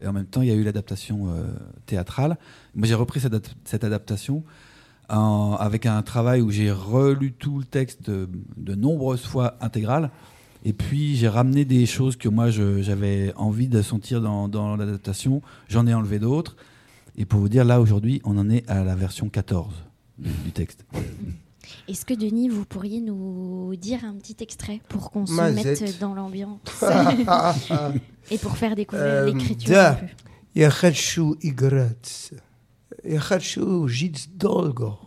Et en même temps, il y a eu l'adaptation euh, théâtrale. Moi, j'ai repris cette, ad- cette adaptation avec un travail où j'ai relu tout le texte de, nombreuses fois intégral. Et puis, j'ai ramené des choses que moi, j'avais envie de sentir dans, l'adaptation. J'en ai enlevé d'autres. Et pour vous dire, là, aujourd'hui, on en est à la version 14 du, du texte. Est-ce que Denis, vous pourriez nous dire un petit extrait pour qu'on se Mazette. mette dans l'ambiance et pour faire découvrir Euh, l'écriture da. un peu Я хочу играть. Я хочу жить долго.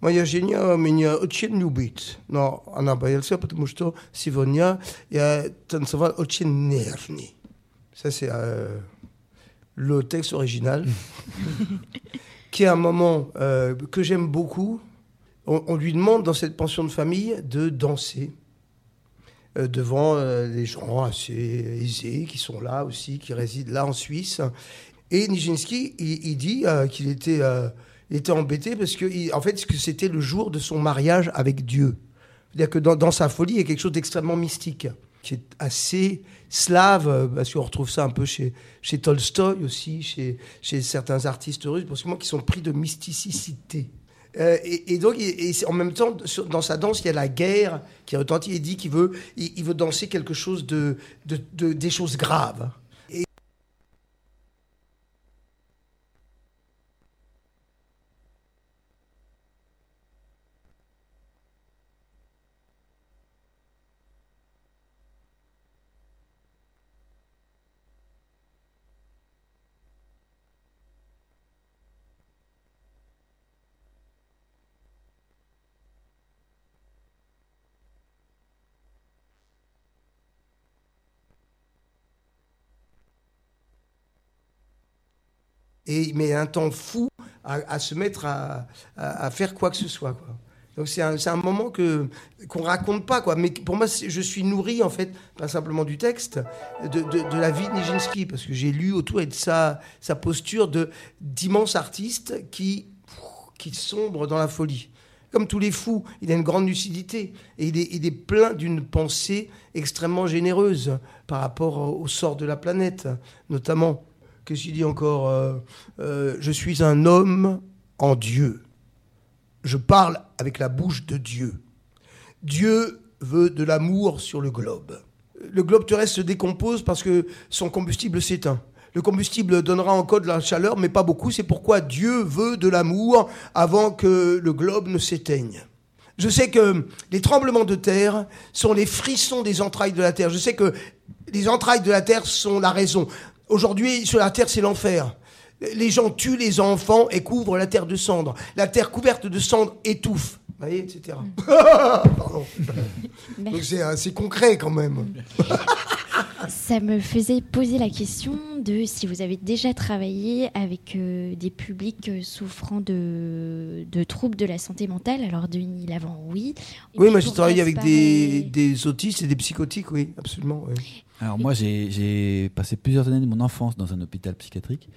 Моя жена меня очень любит, но она боялась, потому что сегодня я танцевал очень нервный. Ça, c'est euh, le texte original, qui est un moment euh, que j'aime beaucoup. on, lui demande dans cette pension de famille de danser euh, devant euh, les gens assez aisés qui sont là aussi, qui résident là en Suisse. Et Nijinsky, il, dit euh, qu'il était, embêté parce que, en fait, que c'était le jour de son mariage avec Dieu. C'est-à-dire que dans, sa folie, il y a quelque chose d'extrêmement mystique, qui est assez slave, parce qu'on retrouve ça un peu chez, chez aussi, chez, chez certains artistes russes, parce que moi, qui sont pris de mysticité. Euh, et, donc, et en même temps, dans sa danse, il y a la guerre qui retentit. Il dit qu'il veut, il, veut danser quelque chose de, de- des choses graves. Et il met un temps fou à, se mettre à, faire quoi que ce soit. Donc c'est un, moment que qu'on raconte pas quoi. Mais pour moi, je suis nourri en fait pas simplement du texte, de, de- la vie de Nijinsky parce que j'ai lu autour et de sa sa posture de d'immense artiste qui qui sombre dans la folie. Comme tous les fous, il a une grande lucidité et il est plein d'une pensée extrêmement généreuse par rapport au sort de la planète, notamment. Qu'est-ce qu'il dit encore euh, euh, Je suis un homme en Dieu. Je parle avec la bouche de Dieu. Dieu veut de l'amour sur le globe. Le globe terrestre se décompose parce que son combustible s'éteint. Le combustible donnera encore de la chaleur, mais pas beaucoup. C'est pourquoi Dieu veut de l'amour avant que le globe ne s'éteigne. Je sais que les tremblements de terre sont les frissons des entrailles de la terre. Je sais que les entrailles de la terre sont la raison. Aujourd'hui, sur la terre, c'est l'enfer. Les gens tuent les enfants et couvrent la terre de cendres. La terre couverte de cendres étouffe. Vous voyez, etc. Pardon. Donc c'est assez concret quand même. Ça me faisait poser la question de si vous avez déjà travaillé avec euh, des publics euh, souffrant de, de troubles de la santé mentale. Alors, Denis Lavant, oui. Et Oui, moi j'ai travaillé avec des, autistes et des psychotiques, oui, absolument. oui. Alors moi, j'ai passé plusieurs années de mon enfance dans un hôpital psychiatrique,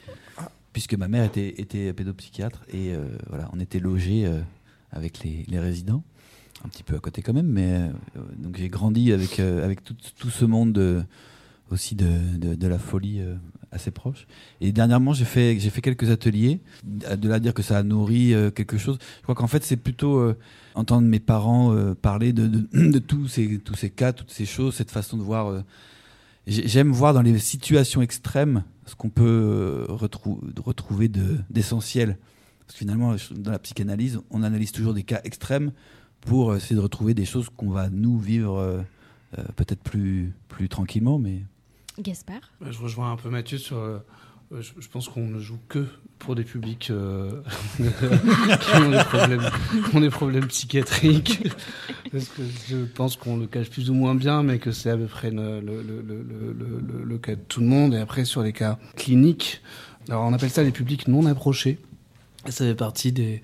puisque ma mère était, était pédopsychiatre, et euh, voilà, on était logés euh, avec les, les résidents, un petit peu à côté quand même, mais euh, donc j'ai grandi avec, euh, avec tout, tout ce monde de- aussi de, de, de la folie euh, assez proche. Et dernièrement, j'ai fait, j'ai fait quelques ateliers, de là à dire que ça a nourri euh, quelque chose. Je crois qu'en fait, c'est plutôt euh, entendre mes parents euh, parler de, de, de tous, ces, tous ces cas, toutes ces choses, cette façon de voir... euh, j'ai- J'aime voir dans les situations extrêmes ce qu'on peut euh, retrou- retrouver de- d'essentiel. Parce que finalement, dans la psychanalyse, on analyse toujours des cas extrêmes pour essayer de retrouver des choses qu'on va nous vivre euh, euh, peut-être plus, plus tranquillement. Mais Gaspard? Bah, Je rejoins un peu Mathieu sur. Euh, je, je pense qu'on ne joue que pour des publics euh, qui, ont des problèmes, qui ont des problèmes psychiatriques. Parce que je pense qu'on le cache plus ou moins bien, mais que c'est à peu près le, cas de tout le monde. Et après, sur les cas cliniques, alors on appelle ça les publics non approchés. Ça fait partie des.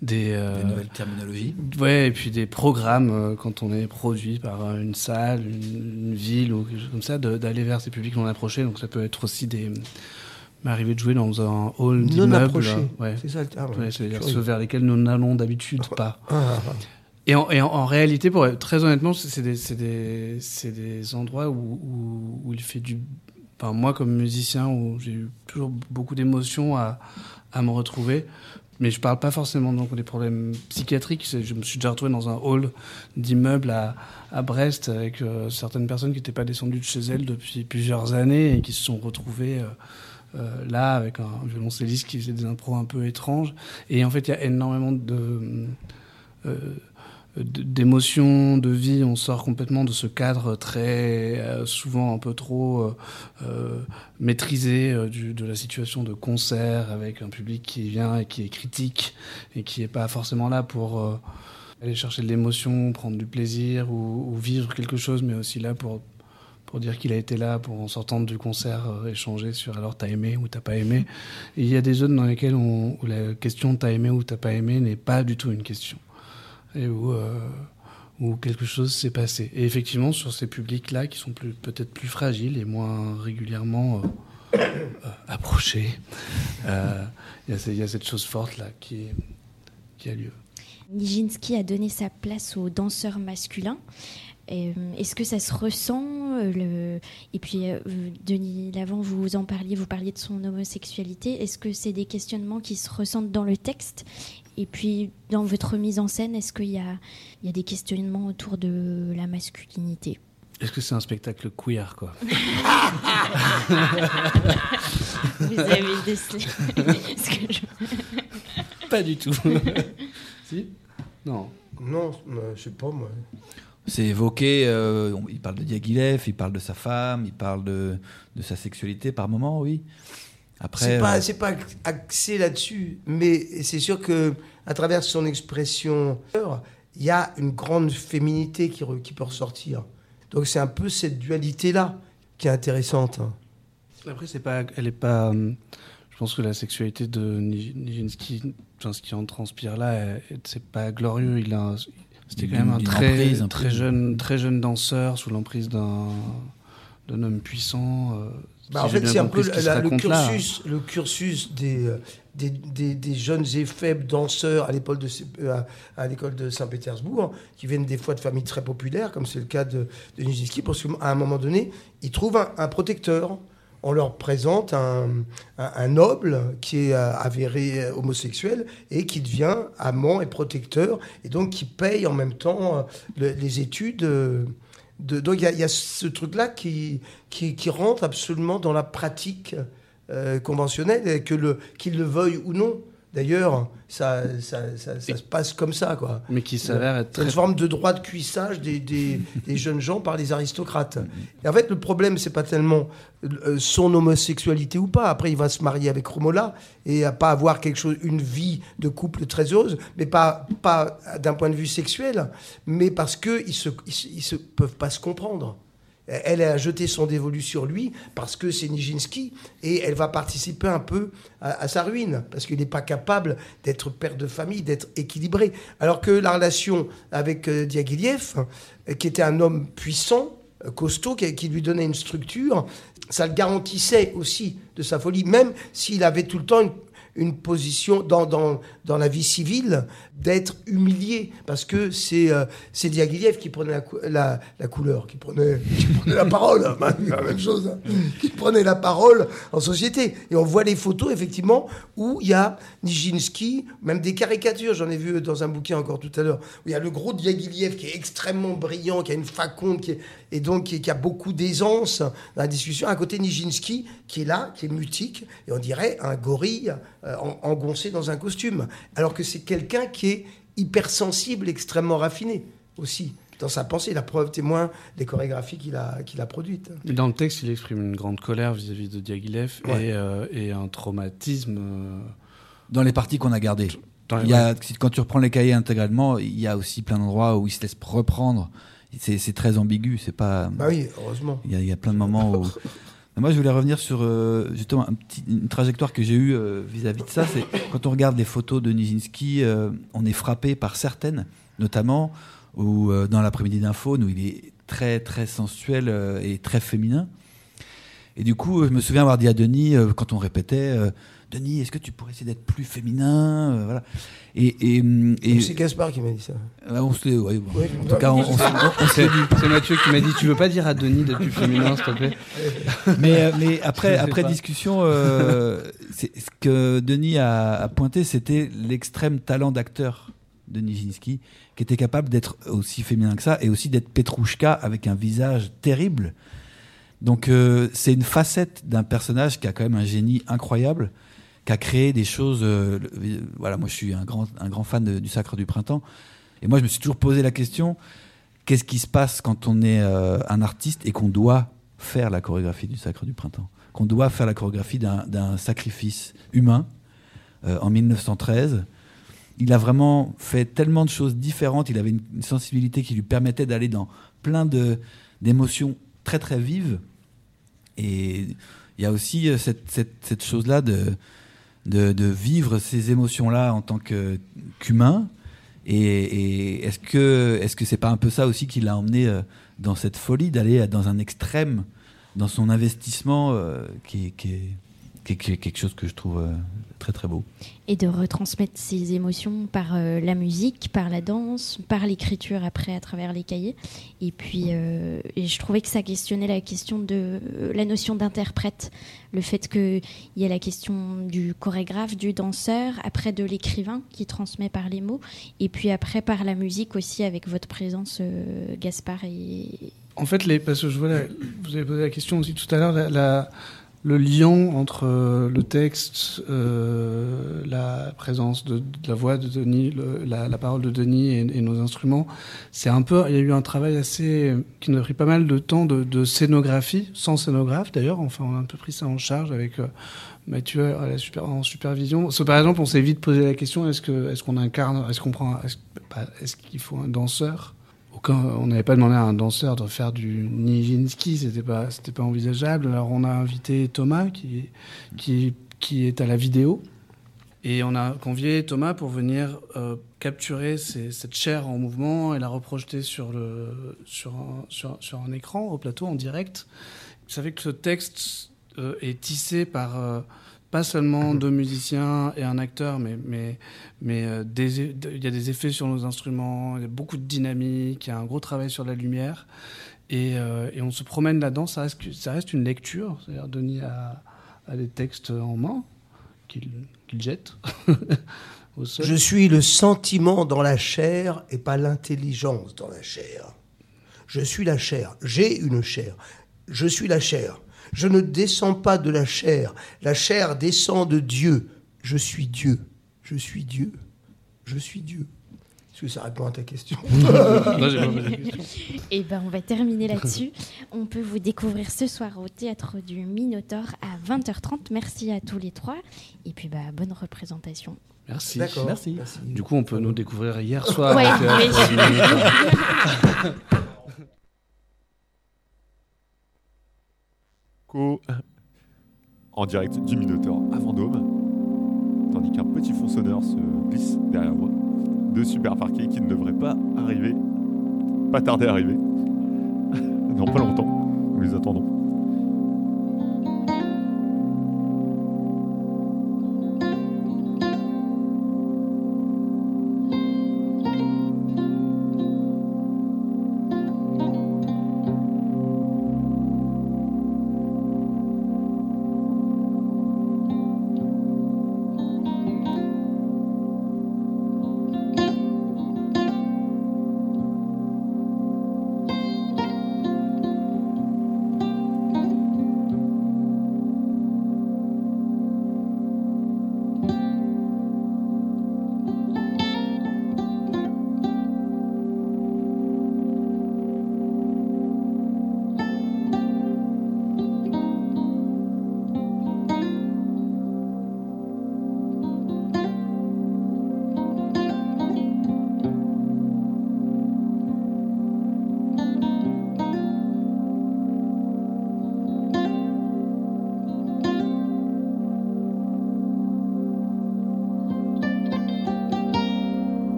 Des, euh, des nouvelles terminologies. Ouais, et puis des programmes, euh, quand on est produit par une salle, une, une ville ou quelque chose comme ça, d'aller vers ces publics non approchés. Donc ça peut être aussi des. M'arriver de jouer dans un hall d'immeuble. Ouais. C'est ça le terme. Ouais, c'est-à-dire ceux vers lesquels nous n'allons d'habitude pas. Ah, Et en, et en- en réalité, pour être très honnêtement, c'est des, endroits où, où, où il fait du enfin, moi comme musicien, où j'ai eu toujours beaucoup d'émotions à, à me retrouver. Mais je parle pas forcément donc des problèmes psychiatriques. Je me suis déjà retrouvé dans un hall d'immeuble à, à Brest avec euh, certaines personnes qui n'étaient pas descendues de chez elles depuis plusieurs années et qui se sont retrouvées euh, là avec un violoncelliste qui faisait des impros un peu étranges. Et en fait, il y a énormément de d'émotions, de vie, on sort complètement de ce cadre très euh, souvent un peu trop euh, euh maîtrisé euh, de la situation de concert avec un public qui vient et qui est critique et qui n'est pas forcément là pour aller chercher de l'émotion, prendre du plaisir ou, vivre quelque chose, mais aussi là pour pour dire qu'il a été là pour en sortant du concert échanger sur alors t'as aimé ou t'as pas aimé. Il y a des zones dans lesquelles où la question t'as aimé ou t'as pas aimé n'est pas du tout une question et où, euh, où quelque chose s'est passé. Et effectivement, sur ces publics-là, qui sont peut-être plus fragiles et moins régulièrement euh, euh, approchés, il y, a cette chose forte-là qui, qui a lieu. Nijinsky a donné sa place aux danseurs masculins. Est-ce que ça se ressent le... Et puis, Denis Lavant, vous en parliez, vous parliez de son homosexualité. Est-ce que c'est des questionnements qui se ressentent dans le texte et puis, dans votre mise en scène, est-ce qu'il y a, il y a des questionnements autour de la masculinité? Est-ce que c'est un spectacle queer, quoi? Vous avez décelé. je... Pas du tout. si? Non. Non, je sais pas, moi. C'est évoqué, euh, il parle de Diaghilev, il parle de sa femme, il parle de, de sa sexualité par moment, oui. Après, c'est pas, euh... pas axé là-dessus, mais c'est sûr que à travers son expression, il y a une grande féminité qui, qui peut ressortir. Donc c'est un peu cette dualité-là qui est intéressante. Après, c'est pas, elle est pas. Euh, je pense que la sexualité de Nijinsky, enfin, ce qui en transpire là, c'est pas glorieux. Il a, c'était quand même un très, un très jeune, très jeune danseur sous l'emprise d'un d'un homme puissant. Euh, bah, en fait, c'est un peu la, le, cursus, le cursus des, euh, des, des, des, jeunes et faibles danseurs à l'école de, euh, à, l'école de Saint-Pétersbourg, qui viennent des fois de familles très populaires, comme c'est le cas de, de Nijinsky, parce qu'à un moment donné, ils trouvent un, un protecteur. On leur présente un, un, noble qui est avéré homosexuel et qui devient amant et protecteur, et donc qui paye en même temps le, les études donc il y, a ce truc-là qui, qui, rentre absolument dans la pratique euh, conventionnelle, que le, qu'il le veuille ou non. D'ailleurs, ça, ça, ça, ça, se passe comme ça. Quoi. Mais qui s'avère être. C'est une forme de droit de cuissage des, des, des, jeunes gens par les aristocrates. Et en fait, le problème, c'est pas tellement euh, son homosexualité ou pas. Après, il va se marier avec Romola et pas avoir quelque chose, une vie de couple très heureuse, mais pas, pas d'un point de vue sexuel, mais parce qu'ils ne se, ils se peuvent pas se comprendre. Elle a jeté son dévolu sur lui parce que c'est Nijinsky et elle va participer un peu à, sa ruine parce qu'il n'est pas capable d'être père de famille, d'être équilibré. Alors que la relation avec euh, Diaghilev, euh, qui était un homme puissant, euh, costaud, qui, qui, lui donnait une structure, ça le garantissait aussi de sa folie, même s'il avait tout le temps une, une position dans, dans, dans la vie civile d'être humilié parce que c'est euh, Diaghilev qui prenait la, la, couleur, qui prenait, qui prenait la parole, la même chose, hein, qui prenait la parole en société. Et on voit les photos effectivement où il y a Nijinsky, même des caricatures, j'en ai vu dans un bouquin encore tout à l'heure, où il y a le gros Diaghilev qui est extrêmement brillant, qui a une faconde, qui est, et donc qui, qui, a beaucoup d'aisance dans la discussion. À côté Nijinsky qui est là, qui est mutique, et on dirait un gorille euh, engoncé dans un costume, alors que c'est quelqu'un qui est hypersensible, extrêmement raffiné aussi dans sa pensée. La preuve témoin des chorégraphies qu'il a, qu'il a produites. Et dans le texte, il exprime une grande colère vis-à-vis -vis de Diaghilev ouais. et, euh, et, un traumatisme. Euh... Dans les parties qu'on a gardées. Il y a, quand tu reprends les cahiers intégralement, il y a aussi plein d'endroits où il se laisse reprendre. C'est très ambigu, c'est pas. Bah oui, heureusement. Il y, a, il y a plein de moments où. Moi, je voulais revenir sur euh, une trajectoire que j'ai eue euh, vis-à-vis de ça. Quand on regarde les photos de Nijinsky, euh, on est frappé par certaines, notamment où, dans l'après-midi d'info, où il est très très sensuel et très féminin. Et du coup, je me souviens avoir dit à Denis, quand on répétait, Denis, est-ce que tu pourrais essayer d'être plus féminin euh, voilà. Et, et, et- C'est Gaspard qui m'a dit ça. Ouais, on se l'est- ouais, bon. Ouais, En tout cas, on, on se- on se C'est l'est dit. c'est Mathieu qui m'a dit Tu veux pas dire à Denis d'être plus féminin, s'il te plaît? Mais, euh, mais après, après pas. discussion, euh, c'est- ce que Denis a, a pointé, c'était l'extrême talent d'acteur de Nijinsky, qui était capable d'être aussi féminin que ça et aussi d'être Petrouchka avec un visage terrible. Donc, euh, c'est une facette d'un personnage qui a quand même un génie incroyable, a créé des choses. euh, voilà, moi, je suis un grand, un grand fan du Sacre du Printemps. Et moi, je me suis toujours posé la question qu'est-ce qui se passe quand on est euh, un artiste et qu'on doit faire la chorégraphie du Sacre du Printemps? Qu'on doit faire la chorégraphie d'un sacrifice humain euh, en 1913 il a vraiment fait tellement de choses différentes. Il avait une, sensibilité qui lui permettait d'aller dans plein d'émotions très très vives. Et il y a aussi cette, cette chose-là de, de, vivre ces émotions-là en tant qu'humain. Et, est-ce que est-ce que c'est pas un peu ça aussi qui l'a emmené euh, dans cette folie d'aller dans un extrême dans son investissement euh, qui, est- quelque chose que je trouve euh, très très beau. Et de retransmettre ces émotions par euh, la musique, par la danse, par l'écriture après à travers les cahiers. Et puis, euh, et je trouvais que ça questionnait la question de euh, la notion d'interprète, le fait qu'il y a la question du chorégraphe, du danseur, après de l'écrivain qui transmet par les mots, et puis après par la musique aussi avec votre présence, euh, Gaspard et, En fait, les, parce que je vois, la- vous avez posé la question aussi tout à l'heure, la- la- le lien entre euh, le texte, euh, la présence de, la voix de Denis, la, parole de Denis et, nos instruments, c'est un peu, il y a eu un travail assez qui nous a pris pas mal de temps de, scénographie, sans scénographe d'ailleurs. Enfin, on a un peu pris ça en charge avec. euh, Mathieu en supervision. Par exemple, on s'est vite posé la question est-ce qu'on incarne, est-ce qu'on prend, pas- est-ce qu'il faut un danseur? On n'avait pas demandé à un danseur de faire du Nijinsky, c'était pas, pas envisageable. Alors on a invité Thomas qui, est à la vidéo et on a convié Thomas pour venir euh, capturer cette chair en mouvement et la reprojeter sur un écran au plateau en direct. Vous savez que ce texte euh, est tissé par euh, pas seulement deux musiciens et un acteur, mais, mais, mais euh, des- il y a des effets sur nos instruments, il y a beaucoup de dynamique, il y a un gros travail sur la lumière. Et, euh, et on se promène là-dedans, ça reste, ça reste une lecture. C'est-à-dire, Denis a, a des textes en main qu'il qu'il jette au sol. Je suis le sentiment dans la chair et pas l'intelligence dans la chair. Je suis la chair. J'ai une chair. Je suis la chair. Je ne descends pas de la chair. La chair descend de Dieu. Je suis Dieu. Je suis Dieu. Je suis Dieu. Est-ce que ça répond à ta question. Et ben, on va terminer là-dessus. On peut vous découvrir ce soir au théâtre du Minotaure à 20h30. Merci à tous les trois. Et puis, bah, bonne représentation. Merci. D'accord. Merci. Du coup, on peut nous découvrir hier soir. Ouais, au théâtre oui. du Minotaure. En direct du Minotaure à Vendôme, tandis qu'un petit fond se glisse derrière moi. Deux super parquets qui ne devraient pas arriver, pas tarder à arriver. Dans pas longtemps, nous les attendons.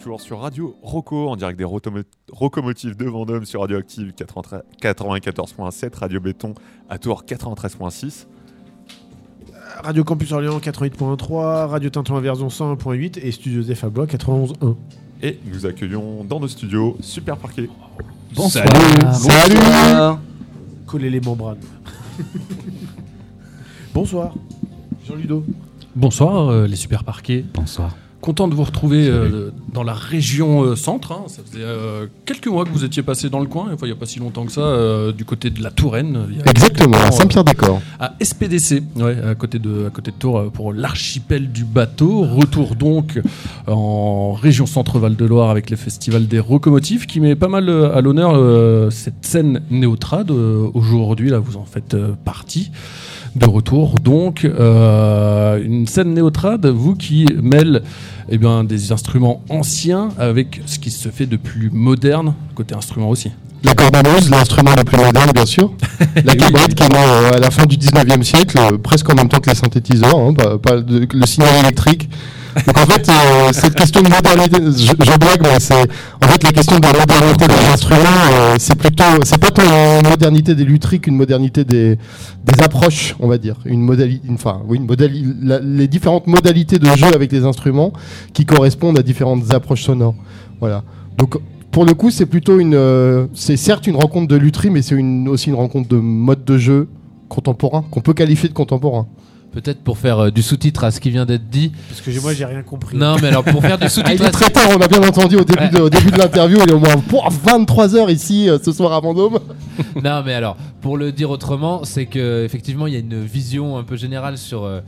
Toujours sur Radio Rocco, en direct des Rocomotives de Vendôme sur Radioactive 93 94.7, Radio Béton à Tours 93.6. Radio Campus Orléans 88.3, Radio Tinton Inversion 101.8 et Studio Zeph à Blois 91.1. Et nous accueillons dans nos studios Super Parquet. Bonsoir. Salut. Coller les membranes. Bonsoir. Jean Ludo. Bonsoir euh, les super parquets. Bonsoir. Content de vous retrouver euh, dans la région euh, centre. hein. Ça faisait euh, quelques mois que vous étiez passé dans le coin, enfin, il n'y a pas si longtemps que ça, du côté de la Touraine. il y a Exactement, à Saint-Pierre-des-Corps. à SPDC, ouais, à, côté de, à côté de Tours, pour l'archipel du bateau. Retour donc en région Centre-Val de Loire avec le festival des Rocomotives qui met pas mal à l'honneur cette scène néotrade. Aujourd'hui, là, vous en faites partie. De retour, donc, euh, une scène néotrade, vous qui mêle eh bien, des instruments anciens avec ce qui se fait de plus moderne, côté instrument aussi. Cornemuse, l'instrument le plus moderne, bien sûr. La Oui. cabrette qui est née euh, à la fin du 19e siècle, euh, presque en même temps que les synthétiseurs, hein, pas, pas de- le signal électrique. Donc en fait, euh, cette question de modernité, je, je blague, mais c'est en fait la question de la modernité des instruments, euh, c'est plutôt, c'est pas tant une modernité des lutheries qu'une modernité des, des approches, on va dire, une modalité, enfin oui, une modali- la- les différentes modalités de jeu avec les instruments qui correspondent à différentes approches sonores. Voilà. Donc pour le coup, c'est plutôt une, euh, c'est certes une rencontre de lutherie, mais c'est une, aussi une rencontre de mode de jeu contemporain qu'on peut qualifier de contemporain. Peut-être pour faire euh, du sous-titre à ce qui vient d'être dit. Parce que j'ai- moi j'ai rien compris. Non, mais alors pour faire du Ah, il sous-titre est à très tard, on a bien entendu au début de, au début de l'interview, il est au moins 23 heures ici euh, ce soir à Vendôme. Non, mais alors, pour le dire autrement, c'est que effectivement, il y a une vision un peu générale sur euh,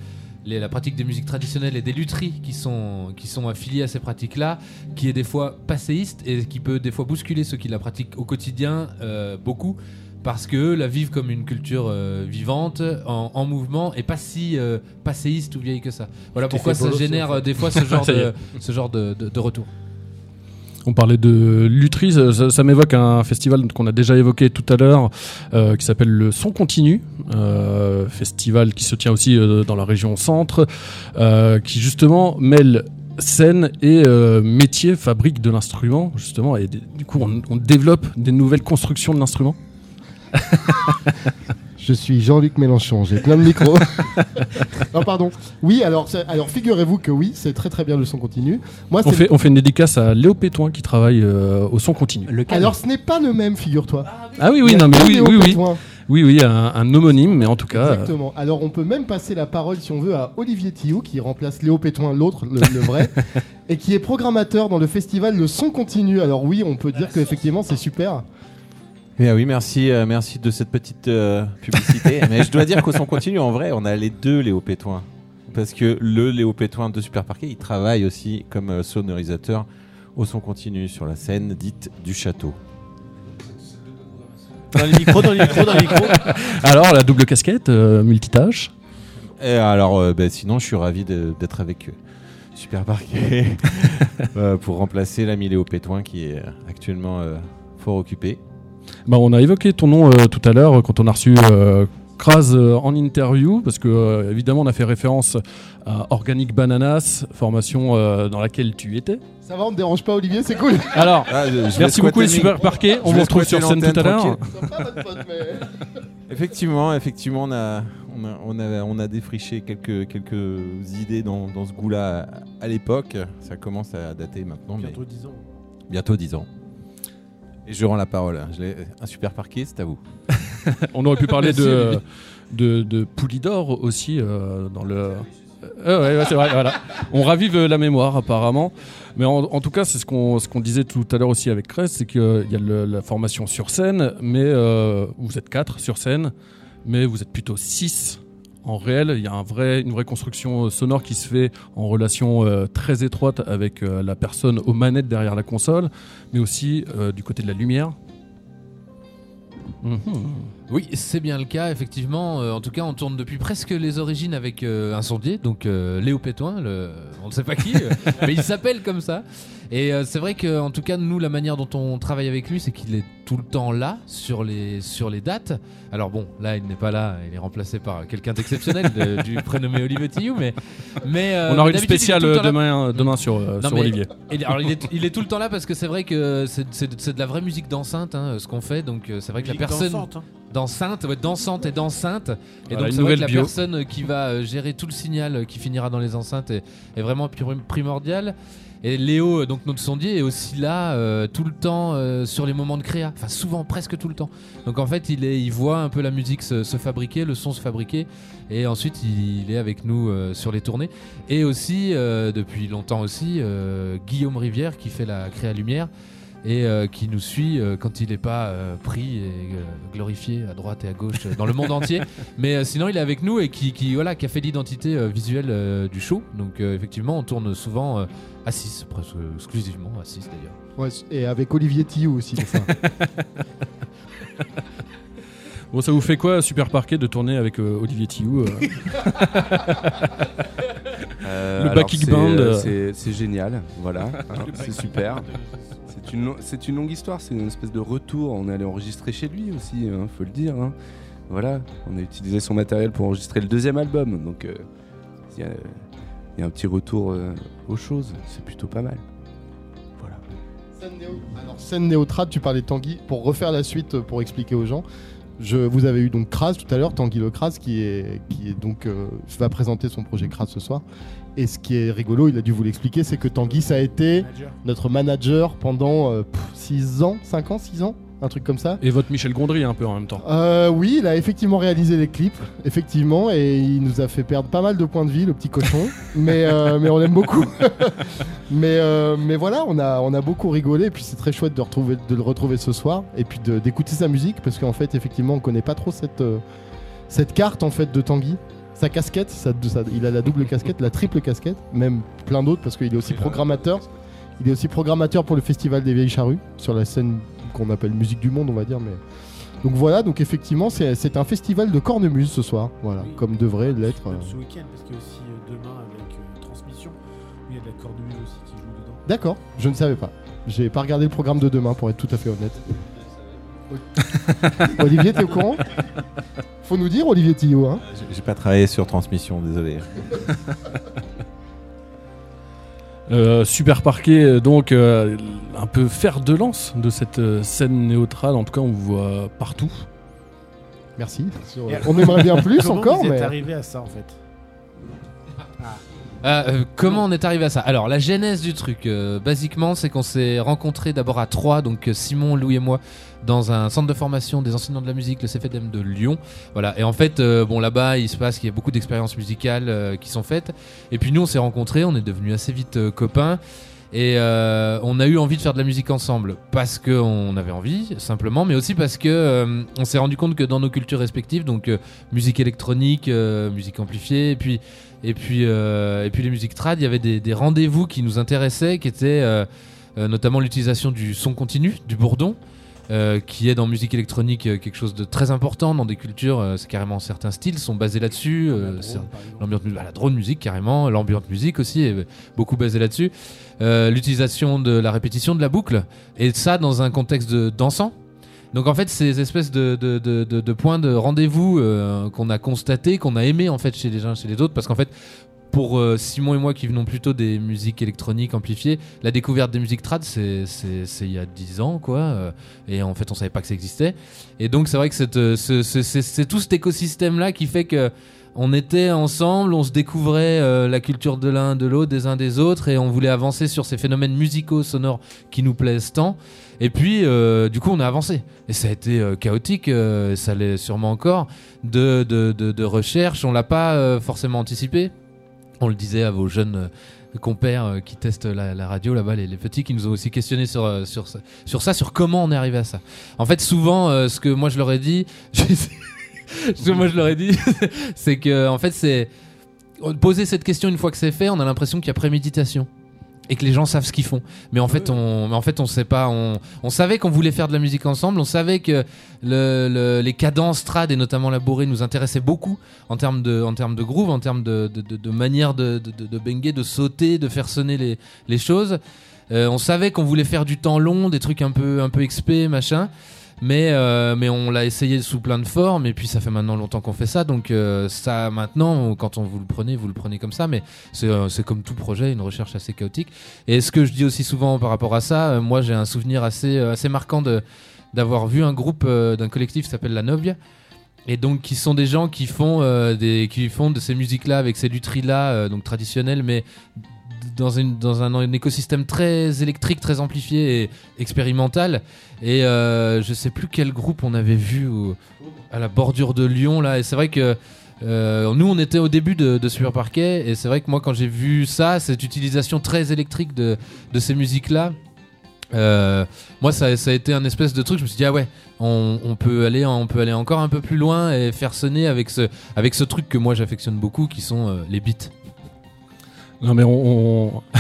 les- la pratique des musiques traditionnelles et des lutheries qui sont, qui sont affiliées à ces pratiques-là, qui est des fois passéiste et qui peut des fois bousculer ceux qui la pratiquent au quotidien euh, beaucoup. Parce que la vivent comme une culture euh, vivante, en, en mouvement, et pas si euh, passéiste ou vieille que ça. Voilà pourquoi ça génère des fois ce genre de, ce genre de, de- de retour. On parlait de lutherie, ça, m'évoque un festival qu'on a déjà évoqué tout à l'heure, euh, qui s'appelle le Son Continu, euh, festival qui se tient aussi euh, dans la région centre, qui justement mêle scène et euh, métier, fabrique de l'instrument, justement, et du coup on, on développe des nouvelles constructions de l'instrument. Je suis Jean-Luc Mélenchon, j'ai plein de micros. non, pardon. Oui, alors, alors figurez-vous que oui, c'est très très bien le son continu. Moi, On fait, on fait une dédicace à Léo Pétoin qui travaille euh, au Son Continu. Alors, ce n'est pas le même, figure-toi. Ah oui, oui, non, mais oui, Léo oui, oui, Pétoin. oui, oui, un, un homonyme, mais en tout cas, euh, Exactement. Alors, on peut même passer la parole, si on veut, à Olivier Thioux, qui remplace Léo Pétoin, l'autre, le, le vrai, et qui est programmateur dans le festival Le Son Continu. Alors, oui, on peut dire qu'effectivement, c'est super. Eh oui, merci, euh, merci de cette petite euh, publicité. Mais je dois dire qu'au son continu, en vrai, on a les deux Léo Pétoin. Parce que le Léo Pétoin de Super Parquet, il travaille aussi comme euh, sonorisateur au son continu sur la scène dite du château. Dans les micros, dans les micros, dans les micros. alors la double casquette, euh, multitâche. Et alors, euh, ben, sinon, je suis ravi de- d'être avec euh, Super Parquet euh, pour remplacer l'ami Léo Pétoin qui est actuellement euh, fort occupé. Bah, on a évoqué ton nom euh, tout à l'heure quand on a reçu euh, Kraz euh, en interview, parce que euh, évidemment on a fait référence à Organic Bananas, formation euh, dans laquelle tu étais. Ça va, on ne dérange pas, Olivier, c'est cool. Alors, Ah, je- je vais merci beaucoup les super parquets, on vous retrouve sur scène tout à l'heure. mais- Effectivement, effectivement, on a, on a, on a, on a défriché quelques, quelques idées dans, dans ce goût-là à, à l'époque. Ça commence à dater maintenant, mais Bientôt 10 ans. bientôt 10 ans. Et je rends la parole. Je l'ai- un super parquet, c'est à vous. On aurait pu parler de, de, de Poulidor aussi euh, dans le. Euh, ouais, ouais, c'est vrai, voilà. On ravive la mémoire apparemment. Mais en, en tout cas, c'est ce qu'on ce qu'on disait tout à l'heure aussi avec Crest, c'est qu'il y a le- la formation sur scène, mais euh, vous êtes quatre sur scène, mais vous êtes plutôt six en réel. Il y a une vraie construction euh, sonore qui se fait en relation euh, très étroite avec euh, la personne aux manettes derrière la console, mais aussi du côté de la lumière. Mhm. Oui, c'est bien le cas, effectivement. Euh, en tout cas, on tourne depuis presque les origines avec euh, un sondier, donc euh, Léo Pétoin, le... on ne sait pas qui, euh, mais il s'appelle comme ça. Et euh, c'est vrai que, en tout cas, nous, la manière dont on travaille avec lui, c'est qu'il est tout le temps là sur les, sur les dates. Alors bon, là, il n'est pas là, il est remplacé par quelqu'un d'exceptionnel, de- du prénommé Olivier Tillou, mais. mais euh, On aura une spéciale là. demain, demain sur, euh, Non, sur mais Olivier. il, alors, il, est, il est tout le temps là parce que c'est vrai que c'est- de la vraie musique d'enceinte, hein, ce qu'on fait. Donc c'est vrai que la personne dansante, hein. D'enceinte, dansante et d'enceinte. Et Voilà, donc c'est vrai que la bio. personne euh, qui va euh, gérer tout le signal euh, qui finira dans les enceintes est, est vraiment prim- primordiale. Et Léo, donc notre sondier, est aussi là euh, tout le temps euh, sur les moments de créa, enfin souvent presque tout le temps. Donc en fait, il, est, il voit un peu la musique se, se fabriquer, le son se fabriquer, et ensuite il, il est avec nous euh, sur les tournées. Et aussi, depuis longtemps aussi, Guillaume Rivière qui fait la créa lumière et euh, qui nous suit euh, quand il n'est pas euh, pris et euh, glorifié à droite et à gauche dans le monde entier. Mais euh, sinon, il est avec nous et qui, qui, voilà, qui a fait l'identité euh, visuelle euh, du show. Donc euh, effectivement, on tourne souvent euh, à 6, presque exclusivement à 6 d'ailleurs. Ouais, et avec Olivier Tillou aussi, des fois. Bon, ça vous fait quoi, Super Parquet, de tourner avec euh, Olivier euh Euh, Le backing c'est, band, c'est c'est génial, voilà, hein, c'est super. C'est une, longue histoire, c'est une espèce de retour. On est allé enregistrer chez lui aussi, hein, faut le dire. hein. Voilà, on a utilisé son matériel pour enregistrer le deuxième album, donc euh, il y, a- un petit retour euh, aux choses, c'est plutôt pas mal. Voilà. Scène Alors, scène tu parlais Tanguy. Pour refaire la suite, euh, pour expliquer aux gens, je, vous avez eu donc Kras tout à l'heure, Tanguy Le Kras, qui est, qui est donc euh, va présenter son projet Kras ce soir. Et ce qui est rigolo, il a dû vous l'expliquer, c'est que Tanguy, ça a été notre manager pendant 6 ans, 5 ans, 6 ans, un truc comme ça. Et votre Michel Gondry un peu en même temps. Euh, oui, il a effectivement réalisé les clips, effectivement, et il nous a fait perdre pas mal de points de vie, le petit cochon. mais, euh, mais on l'aime beaucoup. mais, euh, mais voilà, on a, on a beaucoup rigolé, et puis c'est très chouette de, retrouver, de le retrouver ce soir, et puis d'écouter sa musique, parce qu'en fait, effectivement, on connaît pas trop cette, cette carte en fait de Tanguy. Sa casquette, sa- sa- il a la double casquette, la triple casquette, même plein d'autres, parce qu'il est aussi programmateur. Il est aussi programmateur pour le Festival des Vieilles Charrues, sur la scène qu'on appelle Musique du Monde, on va dire. Mais... Donc voilà, donc effectivement, c'est un festival de cornemuse ce soir, voilà, comme devrait l'être. euh. Ce week-end, parce qu'il y a aussi euh, demain avec euh, Transmission, où il y a de la cornemuse aussi qui joue dedans. D'accord, je ne savais pas. J'ai pas regardé le programme de demain, pour être tout à fait honnête. Olivier, t'es au courant? Faut nous dire, Olivier Tillot. Hein J'ai pas travaillé sur transmission, désolé. Euh, Super Parquet, euh, donc euh, un peu fer de lance de cette euh, scène néotrale. En tout cas, on vous voit partout. Merci. On aimerait bien plus Comment encore, vous êtes mais. arrivé à ça en fait? Euh, comment on est arrivé à ça? Alors, la genèse du truc, euh, basiquement, c'est qu'on s'est rencontrés d'abord à Troyes, donc euh, Simon, Louis et moi, dans un centre de formation des enseignants de la musique, le CFDM de Lyon. Voilà. Et en fait, bon, là-bas, il se passe qu'il y a beaucoup d'expériences musicales qui sont faites. Et puis nous, on s'est rencontrés, on est devenus assez vite copains. Et euh, on a eu envie de faire de la musique ensemble parce qu'on avait envie, simplement, mais aussi parce que euh, on s'est rendu compte que dans nos cultures respectives, donc euh, musique électronique, euh, musique amplifiée, et puis et puis et puis les musiques trad, il y avait des, rendez-vous qui nous intéressaient, qui étaient notamment l'utilisation du son continu, du bourdon. Euh, qui est dans musique électronique euh, quelque chose de très important dans des cultures, euh, c'est carrément certains styles sont basés là-dessus. L'ambiance, mu- bah, la drone musique carrément, l'ambiance musique aussi est beaucoup basée là-dessus. L'utilisation de la répétition de la boucle et ça dans un contexte de dansant. Donc en fait, ces espèces de, de, de, de- de points de rendez-vous euh, qu'on a constaté, qu'on a aimé en fait chez les uns chez les autres, parce qu'en fait, pour euh, Simon et moi qui venons plutôt des musiques électroniques amplifiées, la découverte des musiques trad, c'est il y a 10 ans, quoi. euh, et en fait, on savait pas que ça existait. Et donc, c'est vrai que euh, ce- ce- c'est tout cet écosystème-là qui fait que on était ensemble, on se découvrait la culture de l'un, de l'autre, des uns des autres, et on voulait avancer sur ces phénomènes musicaux, sonores qui nous plaisent tant. Et puis, du coup, on a avancé. Et ça a été euh, chaotique, ça l'est sûrement encore, de, de, de, de recherche. On l'a pas forcément anticipé. On le disait à vos jeunes euh, compères euh, qui testent la, radio là-bas, les, petits qui nous ont aussi questionné sur, euh, sur, ça, sur comment on est arrivé à ça. En fait, souvent, ce que moi je leur ai dit, moi je leur ai dit, c'est que en fait, c'est poser cette question une fois que c'est fait, on a l'impression qu'il y a préméditation. Et que les gens savent ce qu'ils font. Mais en fait, on, mais en fait, on sait pas. On, on savait qu'on voulait faire de la musique ensemble. On savait que le, le- les cadences trad et notamment la bourrée nous intéressaient beaucoup en termes de, en termes de groove, en termes de, de, de- de manière de, de, banger, de sauter, de faire sonner les, les choses. Euh, on savait qu'on voulait faire du temps long, des trucs un peu, un peu XP, machin. Mais, euh, mais on l'a essayé sous plein de formes et puis ça fait maintenant longtemps qu'on fait ça donc euh, ça maintenant quand on vous le prenez vous le prenez comme ça mais c'est euh, c'est comme tout projet une recherche assez chaotique. Et ce que je dis aussi souvent par rapport à ça moi j'ai un souvenir assez, assez marquant d'avoir vu un groupe d'un collectif qui s'appelle La Novia et donc qui sont des gens qui font des qui font de ces musiques là avec ces lutheries là donc traditionnelles mais dans, un, écosystème très électrique, très amplifié et expérimental. Et euh, je sais plus quel groupe on avait vu à la bordure de Lyon là. Et c'est vrai que euh, nous on était au début de, de Super Parquet et c'est vrai que moi quand j'ai vu ça, cette utilisation très électrique de, ces musiques là. euh, moi, ça, a été un espèce de truc. Je me suis dit ah ouais, on, peut aller, on peut aller encore un peu plus loin et faire sonner avec ce, avec ce truc que moi j'affectionne beaucoup, qui sont euh, les beats. Non mais on, on...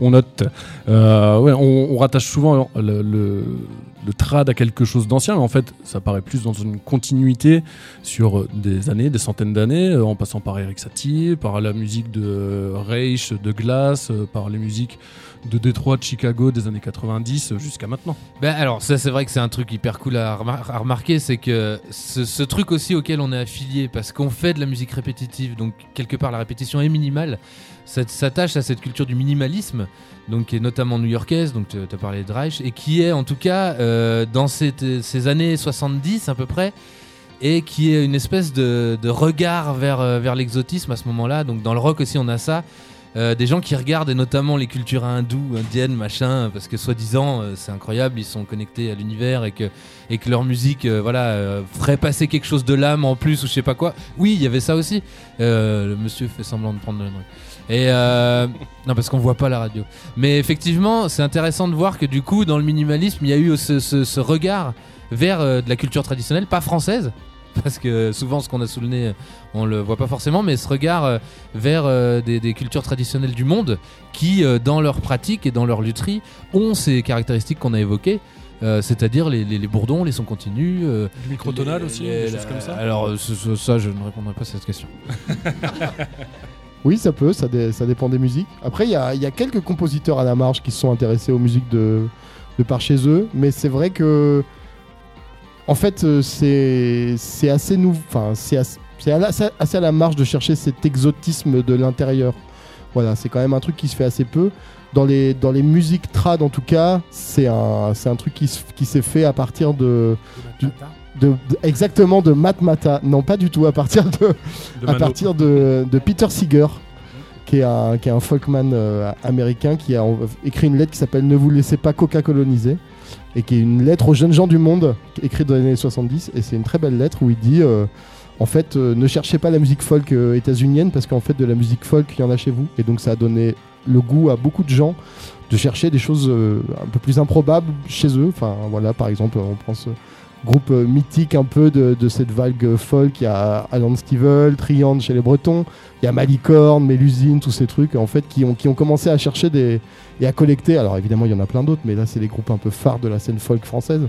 on note. Euh, ouais, on, on rattache souvent le, le, le trad à quelque chose d'ancien, mais en fait, ça paraît plus dans une continuité sur des années, des centaines d'années, euh, en passant par Eric Satie, par la musique de Reich, de Glass, euh, par les musiques de Détroit, de Chicago des années 90 euh, jusqu'à maintenant. Ben alors ça c'est vrai que c'est un truc hyper cool à, remar- à remarquer, c'est que ce, truc aussi auquel on est affilié, parce qu'on fait de la musique répétitive, donc quelque part la répétition est minimale, ça s'attache à cette culture du minimalisme, donc qui est notamment new-yorkaise, donc tu as parlé de Reich, et qui est en tout cas euh, dans ces années 70 à peu près, et qui est une espèce de, de regard vers, euh, vers l'exotisme à ce moment-là, donc dans le rock aussi on a ça. Euh, des gens qui regardent et notamment les cultures hindoues, indiennes, machin, parce que soi-disant euh, c'est incroyable, ils sont connectés à l'univers et que, et que leur musique euh, voilà, ferait passer quelque chose de l'âme en plus ou je sais pas quoi. Oui, il y avait ça aussi. Le monsieur fait semblant de prendre le nom. Et non, parce qu'on voit pas la radio. Mais effectivement, c'est intéressant de voir que du coup, dans le minimalisme, il y a eu ce, ce- regard vers de la culture traditionnelle, pas française, parce que souvent ce qu'on a sous le nez, on le voit pas forcément, mais ce regard euh, vers euh, des, des cultures traditionnelles du monde qui, euh, dans leur pratique et dans leur lutherie, ont ces caractéristiques qu'on a évoquées. euh, c'est-à-dire les, les- les bourdons, les sons continus. euh, Le microtonal les- aussi, les- des choses comme ça Alors, euh, ce- ce- ça, je ne répondrai pas à cette question. Oui, ça peut, ça, dé- ça dépend des musiques. Après, il y a, il y a quelques compositeurs à la marge qui se sont intéressés aux musiques de, de par chez eux, mais c'est vrai que. En fait, euh, c'est c'est assez nouveau. Enfin, c'est assez, à la- c'est assez à la marge de chercher cet exotisme de l'intérieur. Voilà, c'est quand même un truc qui se fait assez peu. Dans les, dans les musiques trad, en tout cas, c'est un, un truc qui, qui s'est fait à partir de, du- de, de- exactement de Matt Mata. Non, pas du tout. À partir de, De à partir de, de Peter Seeger, qui est un, qui est un folkman euh, américain qui a écrit une lettre qui s'appelle Ne vous laissez pas coca-coloniser et qui est une lettre aux jeunes gens du monde écrite dans les années 70 et c'est une très belle lettre où il dit euh, en fait euh, ne cherchez pas la musique folk euh, états-unienne parce qu'en fait de la musique folk il y en a chez vous. Et donc ça a donné le goût à beaucoup de gens de chercher des choses euh, un peu plus improbables chez eux. Enfin voilà par exemple on pense groupe euh, mythique un peu de, cette vague folk. Il y a Alan Stivell Triande chez les Bretons. Il y a Malicorne Mélusine tous ces trucs en fait qui ont, commencé à chercher des et à collecter. Alors évidemment il y en a plein d'autres mais là c'est les groupes un peu phares de la scène folk française.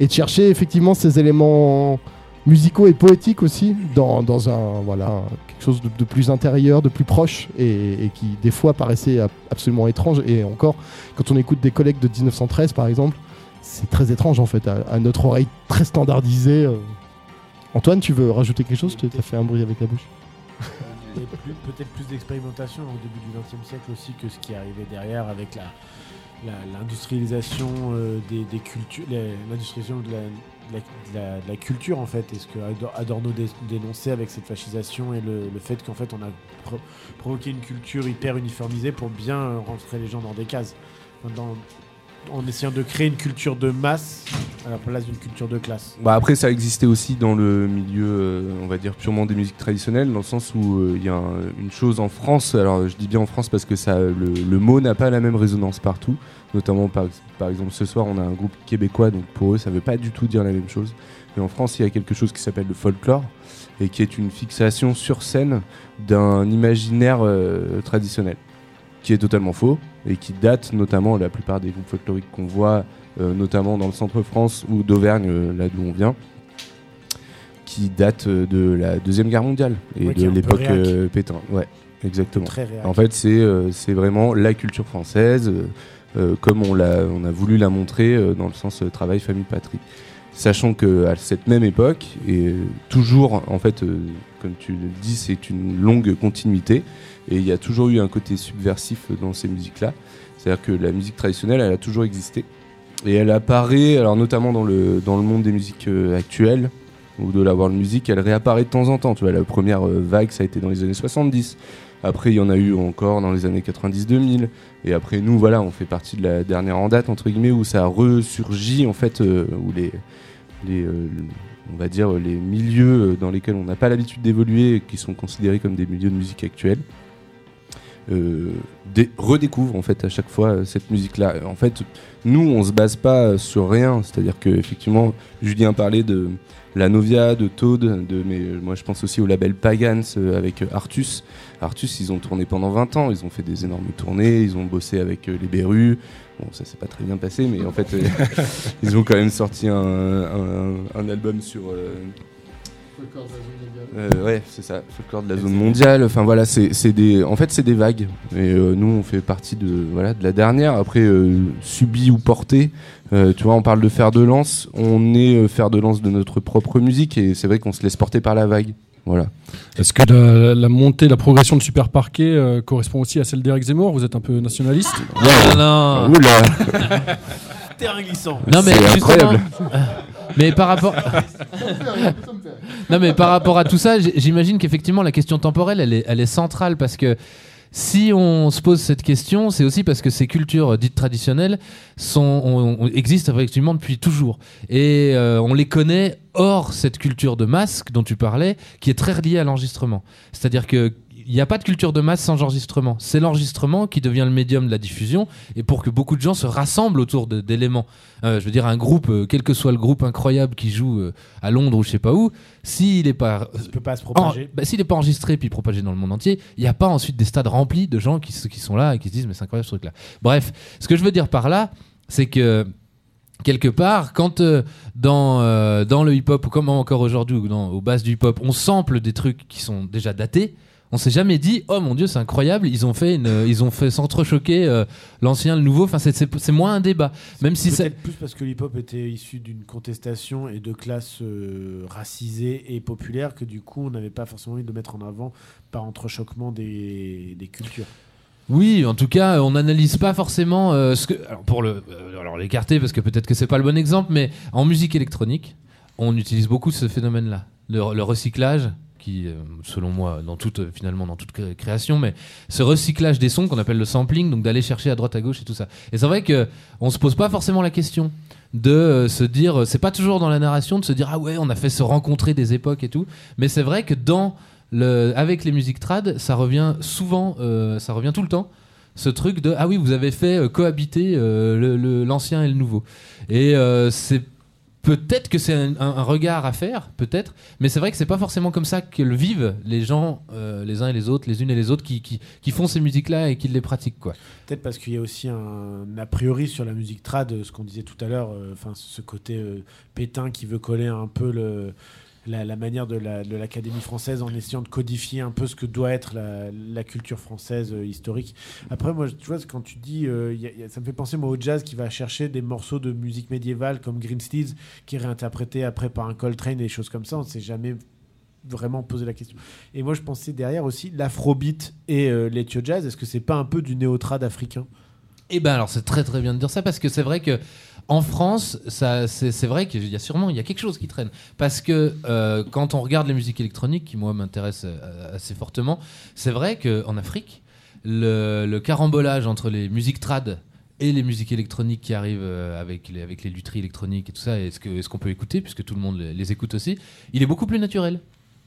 Et de chercher effectivement ces éléments musicaux et poétiques aussi dans, dans un voilà quelque chose de, plus intérieur, de plus proche et, qui des fois paraissait ab- absolument étrange. Et encore quand on écoute des collègues de 1913 par exemple c'est très étrange en fait à, notre oreille très standardisée. euh. Antoine, tu veux rajouter quelque chose? Tu as fait un bruit avec la bouche. Plus- peut-être plus d'expérimentation au début du XXe siècle aussi que ce qui arrivé derrière avec l'industrialisation euh, des, cultures, l'industrialisation de la, culture en fait, et ce que Ador- Adorno dé- dénonçait avec cette fascisation et le, fait qu'en fait on a pro- provoqué une culture hyper uniformisée pour bien euh, rentrer les gens dans des cases, en essayant de créer une culture de masse à la place d'une culture de classe. Bah après, ça existait aussi dans le milieu, euh, on va dire, purement des musiques traditionnelles, dans le sens où euh, il y a un- une chose en France, alors je dis bien en France parce que ça, le, mot n'a pas la même résonance partout, notamment par, exemple ce soir on a un groupe québécois, donc pour eux ça veut pas du tout dire la même chose. Mais en France il y a quelque chose qui s'appelle le folklore, et qui est une fixation sur scène d'un imaginaire euh, traditionnel. Qui est totalement faux et qui date notamment la plupart des groupes folkloriques qu'on voit, euh, notamment dans le centre France ou d'Auvergne, euh, là d'où on vient, qui date euh, de la Deuxième Guerre mondiale et Ouais, de l'époque Pétain. Ouais, exactement. En fait, c'est vraiment la culture française, comme on, l'a- on a voulu la montrer dans le sens travail, famille, patrie. Sachant que à cette même époque, et toujours, en fait, euh, comme tu le dis, c'est une longue continuité, et il y a toujours eu un côté subversif dans ces musiques-là. C'est-à-dire que la musique traditionnelle, elle a toujours existé, et elle apparaît, alors notamment dans le, dans le monde des musiques euh, actuelles, ou de la world music, elle réapparaît de temps en temps. Tu vois, la première euh, vague, ça a été dans les années 70. Après, il y en a eu encore dans les années 90-2000. Et après, nous, voilà, on fait partie de la dernière en date, entre guillemets, où ça a ressurgi, en fait, euh, où les, les on va dire, les milieux dans lesquels on n'a pas l'habitude d'évoluer, qui sont considérés comme des milieux de musique actuels, euh, dé- redécouvrent, en fait, à chaque fois, euh, cette musique-là. En fait, nous, on se base pas sur rien. C'est-à-dire que, effectivement, Julien parlait de la Novia, de Toad, de, mais euh, moi je pense aussi au label Pagans euh, avec euh, Artus. Artus, ils ont tourné pendant 20 ans, ils ont fait des énormes tournées, ils ont bossé avec euh, les Berus. Bon, ça s'est pas très bien passé, mais en fait, euh, ils ont quand même sorti un album sur. Euh, euh, ouais, c'est ça, folklore de la zone mondiale. Enfin voilà, c'est des, en fait, c'est des vagues. Et euh, nous, on fait partie de, voilà, de la dernière. Après, euh, subi ou porté, euh, tu vois, on parle de fer de lance. On est euh, fer de lance de notre propre musique, et c'est vrai qu'on se laisse porter par la vague. Voilà. Est-ce que la, la montée, la progression de Super Parquet euh, correspond aussi à celle d'Éric Zemmour? Vous êtes un peu nationaliste? Non, non. Oula. Terrain glissant. Non mais incroyable. Mais par rapport, non mais par rapport à tout ça, j'imagine qu'effectivement la question temporelle, elle est, elle est centrale parce que si on se pose cette question, c'est aussi parce que ces cultures dites traditionnelles sont, on- on- existent effectivement depuis toujours et euh, on les connaît hors cette culture de masque dont tu parlais, qui est très liée à l'enregistrement. C'est-à-dire que il n'y a pas de culture de masse sans enregistrement. C'est l'enregistrement qui devient le médium de la diffusion et pour que beaucoup de gens se rassemblent autour d'éléments. Euh, je veux dire, un groupe, euh, quel que soit le groupe incroyable qui joue euh, à Londres ou je sais pas où, s'il n'est pas, peut pas se en- propager. bah, s'il n'est pas enregistré puis propagé dans le monde entier, il n'y a pas ensuite des stades remplis de gens qui, sont là et qui se disent mais c'est incroyable ce truc-là. Bref, ce que je veux dire par là, c'est que quelque part, quand euh, dans, euh, dans le hip-hop, ou comme encore aujourd'hui, ou dans- aux bases du hip-hop, on sample des trucs qui sont déjà datés, on s'est jamais dit oh mon dieu c'est incroyable ils ont fait une, ils ont fait s'entrechoquer euh, l'ancien le nouveau enfin c'est- c'est c'est moins un débat même si ça Peut-être plus parce que l'hip-hop était issu d'une contestation et de classes euh, racisées et populaires que du coup on n'avait pas forcément envie de mettre en avant par entrechoquement des, des cultures. Oui, en tout cas, on n'analyse pas forcément euh, ce que. Alors pour le, euh, alors l'écarter parce que peut-être que c'est pas le bon exemple, mais en musique électronique, on utilise beaucoup ce phénomène-là, le, le recyclage, qui, euh, selon moi, dans toute finalement dans toute cré- création, mais ce recyclage des sons qu'on appelle le sampling, donc d'aller chercher à droite à gauche et tout ça. Et c'est vrai que on se pose pas forcément la question de euh, se dire, euh, c'est pas toujours dans la narration de se dire ah ouais, on a fait se rencontrer des époques et tout, mais c'est vrai que dans le, avec les musiques trad, ça revient souvent, ça revient tout le temps. Ce truc de ah oui, vous avez fait cohabiter euh, l'ancien et le nouveau. Et c'est peut-être que c'est un, regard à faire, peut-être, mais c'est vrai que c'est pas forcément comme ça que le vivent les gens, euh, les uns et les autres, les unes et les autres, qui, font ces musiques-là et qui les pratiquent quoi. Peut-être parce qu'il y a aussi un a priori sur la musique trad, ce qu'on disait tout à l'heure, euh, ce côté euh, pétain qui veut coller un peu le, la, manière de la- de l'Académie française en essayant de codifier un peu ce que doit être la, culture française euh, historique. Après, moi, tu vois, quand tu dis, euh, ça me fait penser moi au jazz qui va chercher des morceaux de musique médiévale comme Green Steeds, qui est réinterprété après par un Coltrane et des choses comme ça. On ne s'est jamais vraiment posé la question. Et moi, je pensais derrière aussi l'afrobeat et euh, l'ethio jazz. Est-ce que c'est pas un peu du néotrad africain? Eh ben alors c'est très très bien de dire ça parce que c'est vrai que en France, c'est, vrai qu'il y a sûrement il y a quelque chose qui traîne parce que euh, quand on regarde la musique électronique qui moi m'intéresse euh, assez fortement, c'est vrai qu'en Afrique, le, le carambolage entre les musiques trad et les musiques électroniques qui arrivent euh, avec les, avec les lutheries électroniques et tout ça, et ce, qu'on peut écouter, puisque tout le monde les, les écoute aussi, il est beaucoup plus naturel.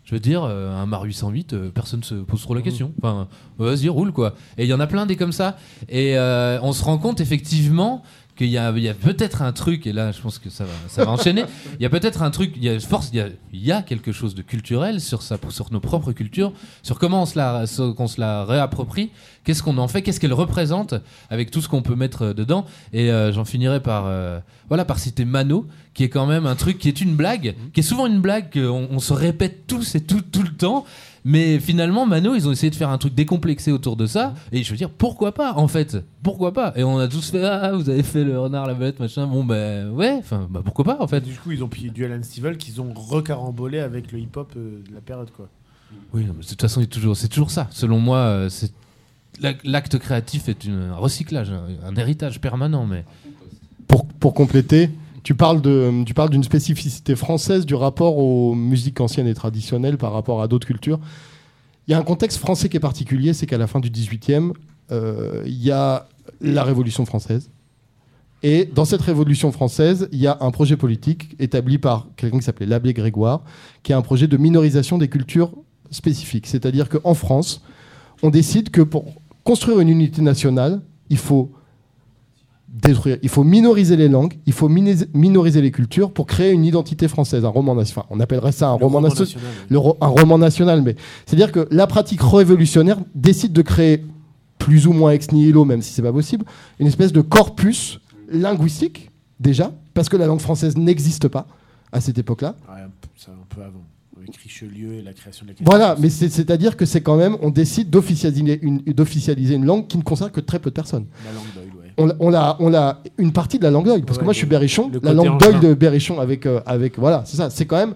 Je veux dire, euh, un Mar 808, euh, personne se pose trop la question. Enfin, vas-y, roule quoi. Et il y en a plein des comme ça. Et euh, on se rend compte effectivement qu'il y a, peut-être un truc, et là je pense que ça va, ça va enchaîner, il y a peut-être un truc, il y a, force, il y a, quelque chose de culturel sur, sur nos propres cultures, sur comment on se la, se la réapproprie, qu'est-ce qu'on en fait, qu'est-ce qu'elle représente, avec tout ce qu'on peut mettre euh, dedans. Et euh, j'en finirai par, euh, voilà, par citer Mano, qui est quand même un truc qui est une blague, qui est souvent une blague qu'on on se répète tous et tout, tout le temps. Mais finalement, Mano, ils ont essayé de faire un truc décomplexé autour de ça. Et je veux dire, pourquoi pas, en fait? Pourquoi pas? Et on a tous fait, ah, vous avez fait le renard, la bête, machin. Bon, ben, ouais, enfin, bah, pourquoi pas, en fait Du coup, ils ont pris du Alan Stivell qu'ils ont recarambolé avec le hip-hop euh, de la période, quoi. Oui, mais de toute façon, il est toujours- c'est toujours ça. Selon moi, euh, c'est l'ac- l'acte créatif est une- un recyclage, un, un héritage permanent. Mais Pour, pour compléter, tu parles de, tu parles d'une spécificité française du rapport aux musiques anciennes et traditionnelles par rapport à d'autres cultures. Il y a un contexte français qui est particulier, c'est qu'à la fin du 18e, euh, il y a la Révolution française. Et dans cette Révolution française, il y a un projet politique établi par quelqu'un qui s'appelait l'abbé Grégoire, qui est un projet de minorisation des cultures spécifiques. C'est-à-dire qu'en France, on décide que pour construire une unité nationale, il faut détruire, il faut minoriser les langues, il faut minoriser les cultures pour créer une identité française, un roman national. Enfin, on appellerait ça un Le roman, roman national, national, oui. le ro- un roman national, mais c'est-à-dire que la pratique révolutionnaire décide de créer plus ou moins ex nihilo, même si c'est pas possible, une espèce de corpus linguistique déjà, parce que la langue française n'existe pas à cette époque-là. Ouais, un peu- avant, avec Richelieu et la création de la Voilà, mais c'est- c'est-à-dire que c'est quand même, on décide d'officialiser une, langue qui ne concerne que très peu de personnes. La langue. On, l'a- on une partie de la langue d'oil, parce que moi je suis berrichon, la langue d'oil de berrichon avec, euh, avec voilà, c'est ça, c'est quand même,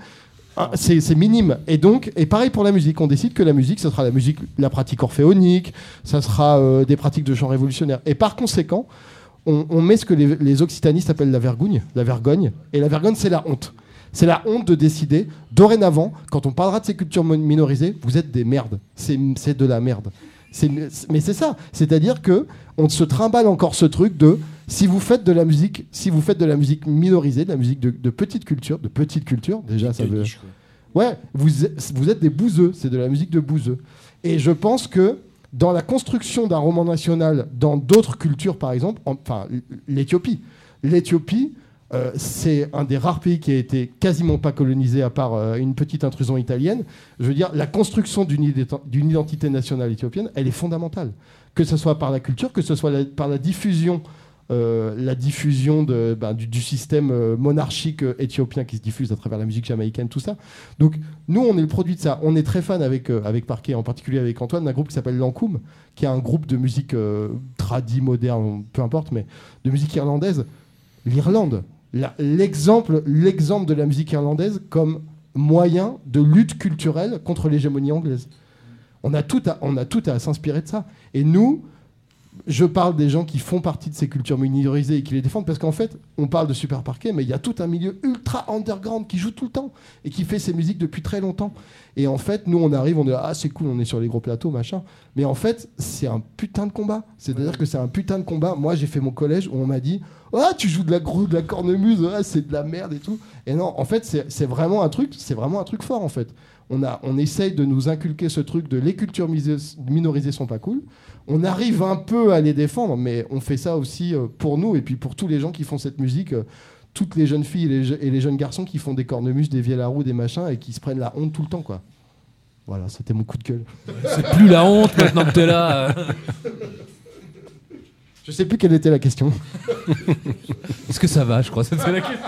un- c'est, minime. Et donc, et pareil pour la musique, on décide que la musique, ce sera la musique, la pratique orphéonique, ça sera euh, des pratiques de chant révolutionnaire. Et par conséquent, on, on met ce que les, les occitanistes appellent la vergogne, la vergogne, et la vergogne c'est la honte. C'est la honte de décider, dorénavant, quand on parlera de ces cultures minorisées, vous êtes des merdes. C'est de la merde. Une- mais c'est ça. C'est-à-dire que on se trimballe encore ce truc de si vous faites de la musique, si vous faites de la musique minorisée, de la musique de, de petite culture, de petite culture, déjà ça veut. niche. Ouais, vous, êtes- vous êtes des bouseux, c'est de la musique de bouseux. Et je pense que dans la construction d'un roman national, dans d'autres cultures par exemple, en- enfin l'Éthiopie, l'Éthiopie, euh, c'est un des rares pays qui a été quasiment pas colonisé à part euh, une petite intrusion italienne. Je veux dire, la construction d'une identité nationale éthiopienne, elle est fondamentale. Que ce soit par la culture, que ce soit par la diffusion, euh, la diffusion ben, du, système monarchique éthiopien qui se diffuse à travers la musique jamaïcaine, tout ça. Donc nous, on est le produit de ça. On est très fan avec, avec Parquet, en particulier avec Antoine, d'un groupe qui s'appelle Lankoum, qui est un groupe de musique euh, tradi, moderne, peu importe, mais de musique irlandaise. L'Irlande, la- l'exemple de la musique irlandaise comme moyen de lutte culturelle contre l'hégémonie anglaise. On a tout à, on a tout à s'inspirer de ça. Et nous, je parle des gens qui font partie de ces cultures minorisées et qui les défendent parce qu'en fait, on parle de Super Parquet, mais il y a tout un milieu ultra underground qui joue tout le temps et qui fait ces musiques depuis très longtemps. Et en fait, nous, on arrive, on est là, ah, c'est cool, on est sur les gros plateaux, machin. Mais en fait, c'est un putain de combat. C'est-à-dire que c'est un putain de combat. Moi, j'ai fait mon collège où on m'a dit, ah, tu joues de la gros, de la cornemuse, ah, c'est de la merde et tout. Et non, en fait, c'est vraiment un truc, c'est vraiment un truc fort, en fait. On, a, on essaye de nous inculquer ce truc de les cultures minorisées sont pas cool. On arrive un peu à les défendre, mais on fait ça aussi euh, pour nous et puis pour tous les gens qui font cette musique. euh, toutes les jeunes filles et les, je- et les jeunes garçons qui font des cornemuses, des vieilles à roue, des machins et qui se prennent la honte tout le temps, quoi. Voilà, c'était mon coup de gueule. c'est plus la honte maintenant que t'es là. Je sais plus quelle était la question. Est-ce que ça va, je crois C'était la question.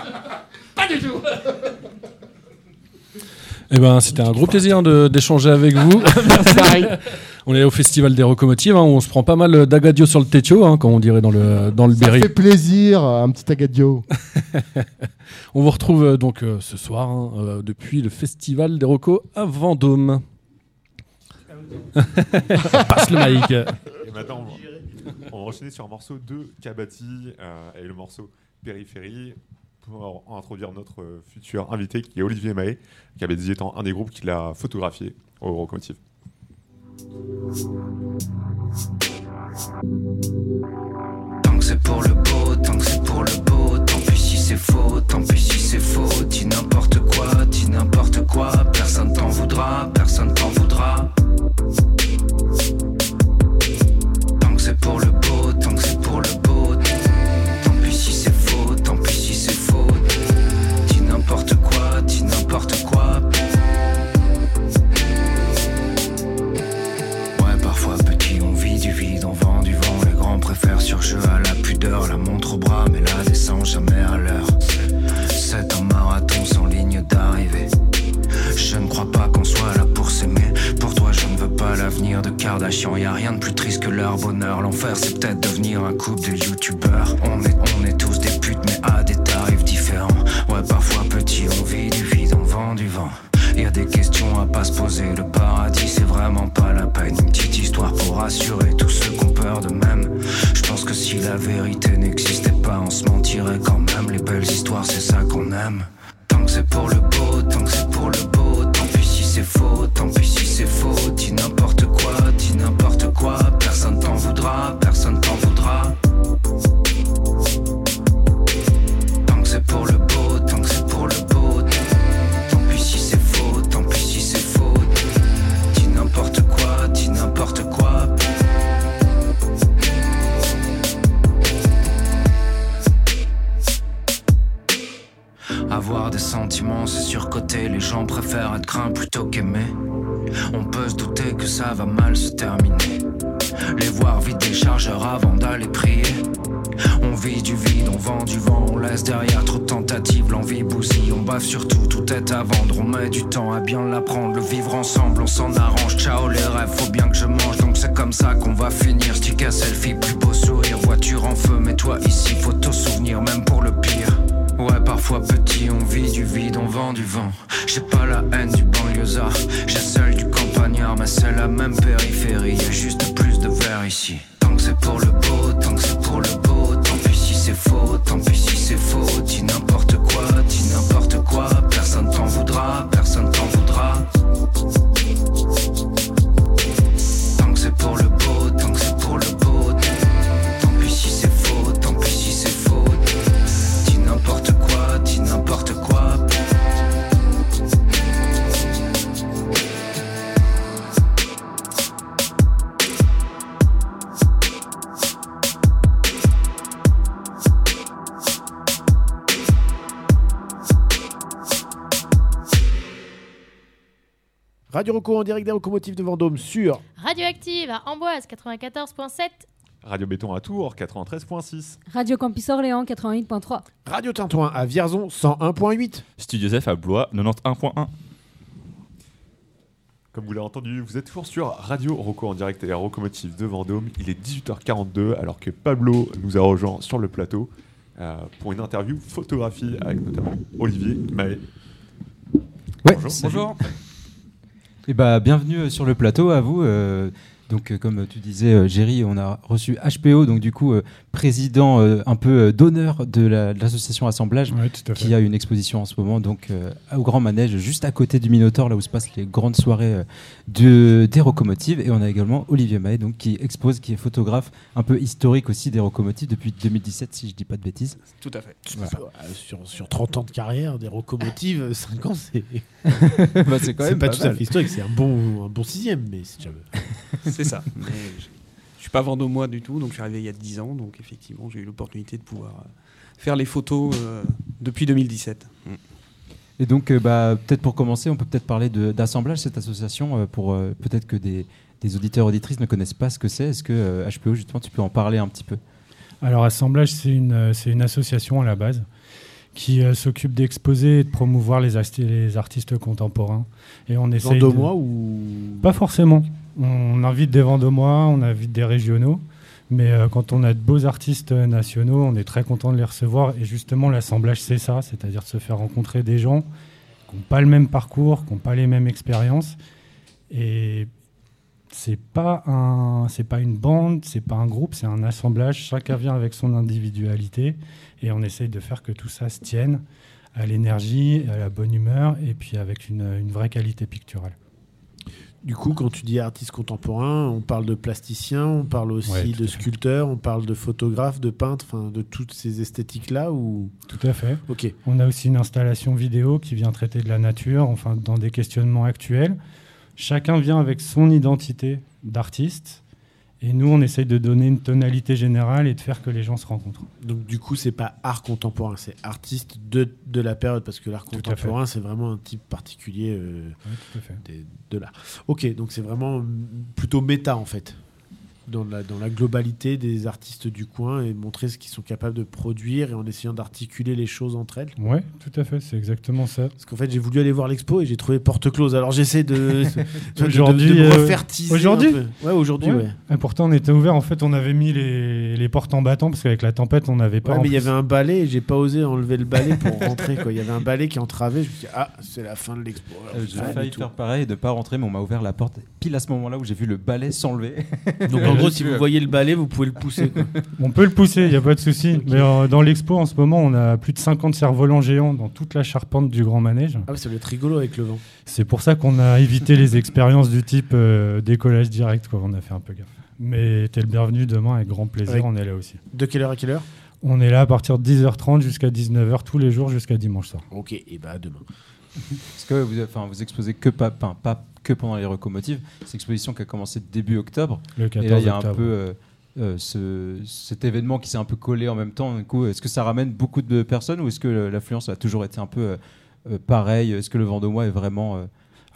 Eh ben, c'était un gros plaisir de- d'échanger avec vous. on est au Festival des Locomotives, hein, où on se prend pas mal d'agadio sur le tétio, hein, comme on dirait dans le, dans le Ça Berry. fait plaisir, un petit agadio. On vous retrouve euh, donc euh, ce soir hein, euh, depuis le Festival des Rocos à Vendôme. Passe le mic. Et maintenant, on va, on va enchaîner sur un morceau de Kabati euh, et le morceau Périphérie pour introduire notre euh, futur invité qui est Olivier Mahé. Kabati étant un des groupes qui l'a photographié au Locomotive. Tant que c'est pour le beau, tant que c'est pour le beau, tant pis si c'est faux, tant pis si c'est faux, dis n'importe quoi, dis n'importe quoi, personne t'en voudra, personne t'en voudra. Tant que c'est pour le la montre au bras, mais la descend jamais à l'heure. C'est un marathon sans ligne d'arrivée. Je ne crois pas qu'on soit là pour s'aimer. Pour toi, je ne veux pas l'avenir de Kardashian. Y a rien de plus triste que leur bonheur. L'enfer, c'est peut-être devenir un couple de youtubeurs. On est, on est tous des putes, mais à Radio Rocco en direct des locomotives de Vendôme sur Radioactive à Amboise 94.7. Radio Béton à Tours, 93.6. Radio Campus Orléans 88.3. Radio Tintouin à Vierzon 101.8. Studio Joseph à Blois 91.1. Comme vous l'avez entendu, vous êtes toujours sur Radio Rocco en direct et la locomotive de Vendôme. Il est 18h42 alors que Pablo nous a rejoint sur le plateau euh, pour une interview photographie avec notamment Olivier Mahé. Ouais, bonjour. salut. Et bah, bienvenue euh, sur le plateau à vous. euh, donc, euh, comme tu disais, Géry, on a reçu HPO, donc du coup, président euh, un peu euh, d'honneur de la- de l'association Assemblage, Ouais, qui a une exposition en ce moment, donc euh, au Grand Manège, juste à côté du Minotaur, là où se passent les grandes soirées euh, de, des locomotives. Et on a également Olivier Mahé, donc qui expose, qui est photographe un peu historique aussi des locomotives depuis 2017, si je dis pas de bêtises. Tout à fait. Voilà. Sur, sur 30 ans de carrière, des locomotives, 5 ans, c'est. Bah, c'est quand même pas, pas tout à fait historique, c'est un bon, un bon sixième, mais c'est déjà. C'est ça. Mais je, pas vendômois du tout, donc je suis arrivé il y a 10 ans, donc effectivement j'ai eu l'opportunité de pouvoir euh, faire les photos euh, depuis 2017. Mm. Et donc, euh, bah, peut-être pour commencer, on peut peut-être parler de- d'assemblage, cette association, euh, pour euh, peut-être que des, des auditeurs auditrices ne connaissent pas ce que c'est. Est-ce que euh, HPO, justement, tu peux en parler un petit peu? Alors, Assemblage, c'est une, c'est une association à la base qui euh, s'occupe d'exposer et de promouvoir les, asti- les artistes contemporains. Et on essaye. de- Vendômois ou? Pas forcément. On invite des Vendômois, on invite des régionaux. Mais euh, quand on a de beaux artistes euh, nationaux, on est très content de les recevoir. Et justement, l'assemblage, c'est ça, c'est-à-dire de se faire rencontrer des gens qui n'ont pas le même parcours, qui n'ont pas les mêmes expériences. Et c'est pas pas une bande, c'est pas un groupe, c'est un assemblage. Chacun vient avec son individualité et on essaye de faire que tout ça se tienne à l'énergie, à la bonne humeur et puis avec une vraie qualité picturale. Du coup, quand tu dis artiste contemporain, on parle de plasticien, on parle aussi Ouais, de sculpteur, on parle de photographe, de peintre, enfin de toutes ces esthétiques-là ou... Tout à fait. Ok. On a aussi une installation vidéo qui vient traiter de la nature, enfin dans des questionnements actuels. Chacun vient avec son identité d'artiste et nous on essaye de donner une tonalité générale et de faire que les gens se rencontrent. Donc du coup, c'est pas art contemporain, c'est artiste de, de la période, parce que l'art contemporain, c'est vraiment un type particulier euh, Ouais, tout à fait. des- de l'art. Ok, donc c'est vraiment mm, plutôt méta en fait. Dans la, dans la globalité des artistes du coin et montrer ce qu'ils sont capables de produire et en essayant d'articuler les choses entre elles. Ouais, tout à fait, c'est exactement ça. Parce qu'en fait, j'ai voulu aller voir l'expo et j'ai trouvé porte close. Alors j'essaie de, de, de- Aujourd'hui, de me euh, refaire teaser Aujourd'hui. Ouais, aujourd'hui, ouais. Et pourtant, on était ouvert. En fait, on avait mis les, les portes en battant parce qu'avec la tempête, on n'avait pas. Ouais, mais il y avait un balai et j'ai pas osé enlever le balai pour rentrer. Quoi. Il y avait un balai qui entravait. Je me suis dit, ah, c'est la fin de l'expo. Euh, J'ai failli faire pareil et de pas rentrer, mais on m'a ouvert la porte pile à ce moment-là où j'ai vu le balai s'enlever. Donc en gros, si vous voyez le balai, vous pouvez le pousser. quoi. On peut le pousser, il n'y a pas de souci. Mais euh, dans l'expo, en ce moment, on a plus de 50 cerfs-volants géants dans toute la charpente du Grand Manège. Ah, ça doit être rigolo avec le vent. C'est pour ça qu'on a évité les expériences du type euh, décollage direct. Quoi. On a fait un peu gaffe. Mais t'es le bienvenu demain avec grand plaisir. Avec- On est là aussi. De quelle heure à quelle heure? On est là à partir de 10h30 jusqu'à 19h tous les jours jusqu'à dimanche soir. Ok, et bah à demain. Parce que vous, enfin, vous exposez que pas, enfin, pas que pendant les locomotives. C'est une exposition qui a commencé début octobre. Le et là, il y a 14 un peu euh, euh, ce, cet événement qui s'est un peu collé en même temps. Du coup, est-ce que ça ramène beaucoup de personnes ou est-ce que l'affluence a toujours été un peu euh, euh, pareil Est-ce que le Vendômois est vraiment euh,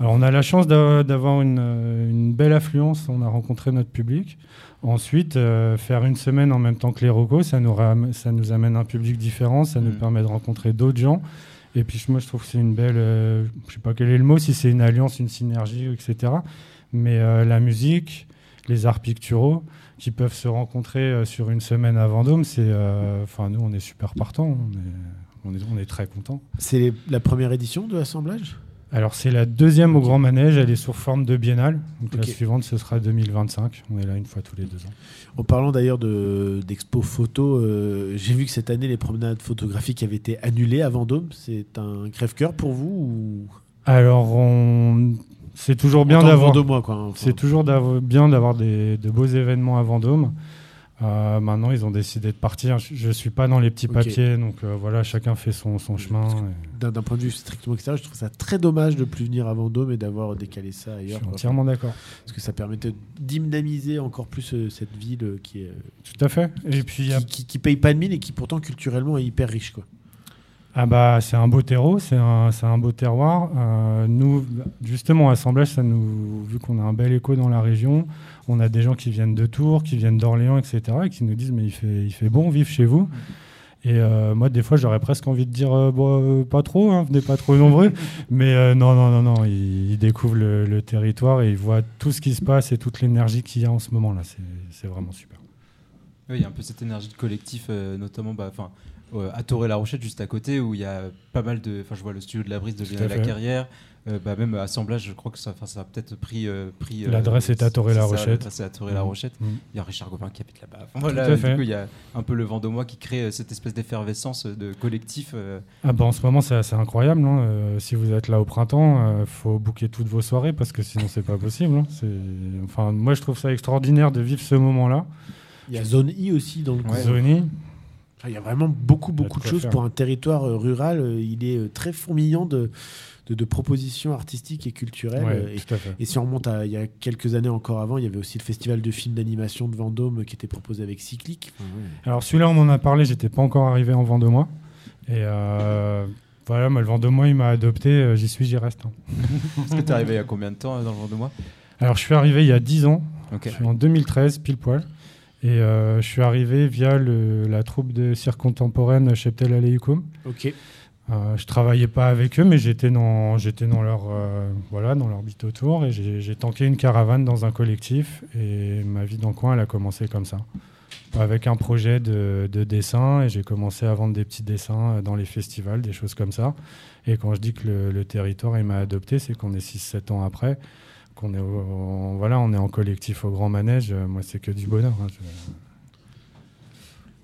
Alors on a la chance d'a- d'avoir une, euh, une belle affluence, on a rencontré notre public. Ensuite, euh, faire une semaine en même temps que les Rocos, ça nous, ram- ça nous amène un public différent, ça nous Mm. permet de rencontrer d'autres gens. Et puis moi je trouve que c'est une belle, euh, je sais pas quel est le mot, si c'est une alliance, une synergie, etc. Mais euh, la musique, les arts picturaux qui peuvent se rencontrer euh, sur une semaine à Vendôme, c'est, euh, enfin nous on est super partants, on est, on est, on est très contents. C'est la première édition de l'assemblage? Alors c'est la deuxième au Grand Manège, elle est sous forme de biennale. Donc la suivante ce sera 2025. On est là une fois tous les deux ans. En parlant d'ailleurs de- d'expo photo, euh, j'ai vu que cette année les promenades photographiques avaient été annulées à Vendôme. C'est un crève-cœur pour vous ou... Alors on... c'est toujours d'avoir. Enfin. C'est toujours bien d'avoir de beaux événements à Vendôme. Euh, maintenant ils ont décidé de partir. Je, je suis pas dans les petits papiers, donc euh, voilà, chacun fait son, son chemin. et- D'un point de vue strictement extérieur, je trouve ça très dommage de plus venir à Vendôme et d'avoir décalé ça ailleurs. Je suis quoi. entièrement d'accord. Parce que ça permettait d'hymnamiser encore plus euh, cette ville qui est. Tout à fait. Et puis a- qui, qui, qui paye pas de mine et qui pourtant culturellement est hyper riche. Quoi. Ah bah c'est un beau terreau, c'est un, un beau terroir. Nous, justement, assemblage, ça nous, vu qu'on a un bel écho dans la région, on a des gens qui viennent de Tours, qui viennent d'Orléans, etc., et qui nous disent mais il fait, il fait bon vivre chez vous. Et euh, moi, des fois, j'aurais presque envie de dire euh, bon, euh, pas trop, hein, venez pas trop nombreux. Mais euh, non, non, non, non, ils, ils découvrent le, le territoire et ils voient tout ce qui se passe et toute l'énergie qu'il y a en ce moment-là. C'est- C'est vraiment super. Oui, il y a un peu cette énergie de collectif, euh, notamment bah, euh, à Toré-la-Rochette, juste à côté, où il y a pas mal de. Enfin, je vois le studio de la brise de Lionel fait. Lacarrière. Euh, bah, même assemblage, je crois que ça, enfin, ça a peut-être pris. euh, pris euh, L'adresse est à c'est ça, l'adresse est à Toré-la-Rochette. Mhm. Il y a Richard Gobin qui habite là-bas. Enfin, voilà, à du fait. coup, il y a un peu le Vendômois qui crée euh, cette espèce d'effervescence de collectif. euh, Ah bah en ce moment c'est assez incroyable. hein. Euh, si vous êtes là au printemps, il faut booker toutes vos soirées parce que sinon c'est pas possible. hein. C'est- Enfin moi je trouve ça extraordinaire de vivre ce moment-là. Il y a Zone I aussi dans le coin. Zone I. Il y a vraiment beaucoup, beaucoup de choses faire. pour un territoire euh, rural. euh, Il est euh, très fourmillant de, de, de propositions artistiques et culturelles. Ouais, et, si on remonte à il y a quelques années encore avant, il y avait aussi le festival de films d'animation de Vendôme qui était proposé avec Cyclique. Ouais. Alors celui-là on en a parlé, j'étais pas encore arrivé en Vendômois. Et euh, voilà, moi, le Vendômois il m'a adopté, j'y suis, j'y reste. hein. Est-ce que tu es arrivé il y a combien de temps dans le Vendômois? Alors je suis arrivé il y a 10 ans, je suis en 2013 pile poil. Et euh, je suis arrivé via le- la troupe de cirque contemporaine Cheptel Aleikum. Ok. Euh, je travaillais pas avec eux, mais j'étais dans, j'étais dans leur, euh, voilà, dans leur bite autour et j'ai tanké une caravane dans un collectif et ma vie dans le coin, elle a commencé comme ça, avec un projet de, de dessin et j'ai commencé à vendre des petits dessins euh, dans les festivals, des choses comme ça. Et quand je dis que le, le territoire il m'a adopté, c'est qu'on est 6-7 ans après, qu'on est, au- en- voilà, on est en collectif au Grand Manège. Euh, Moi, c'est que du bonheur. hein. Je-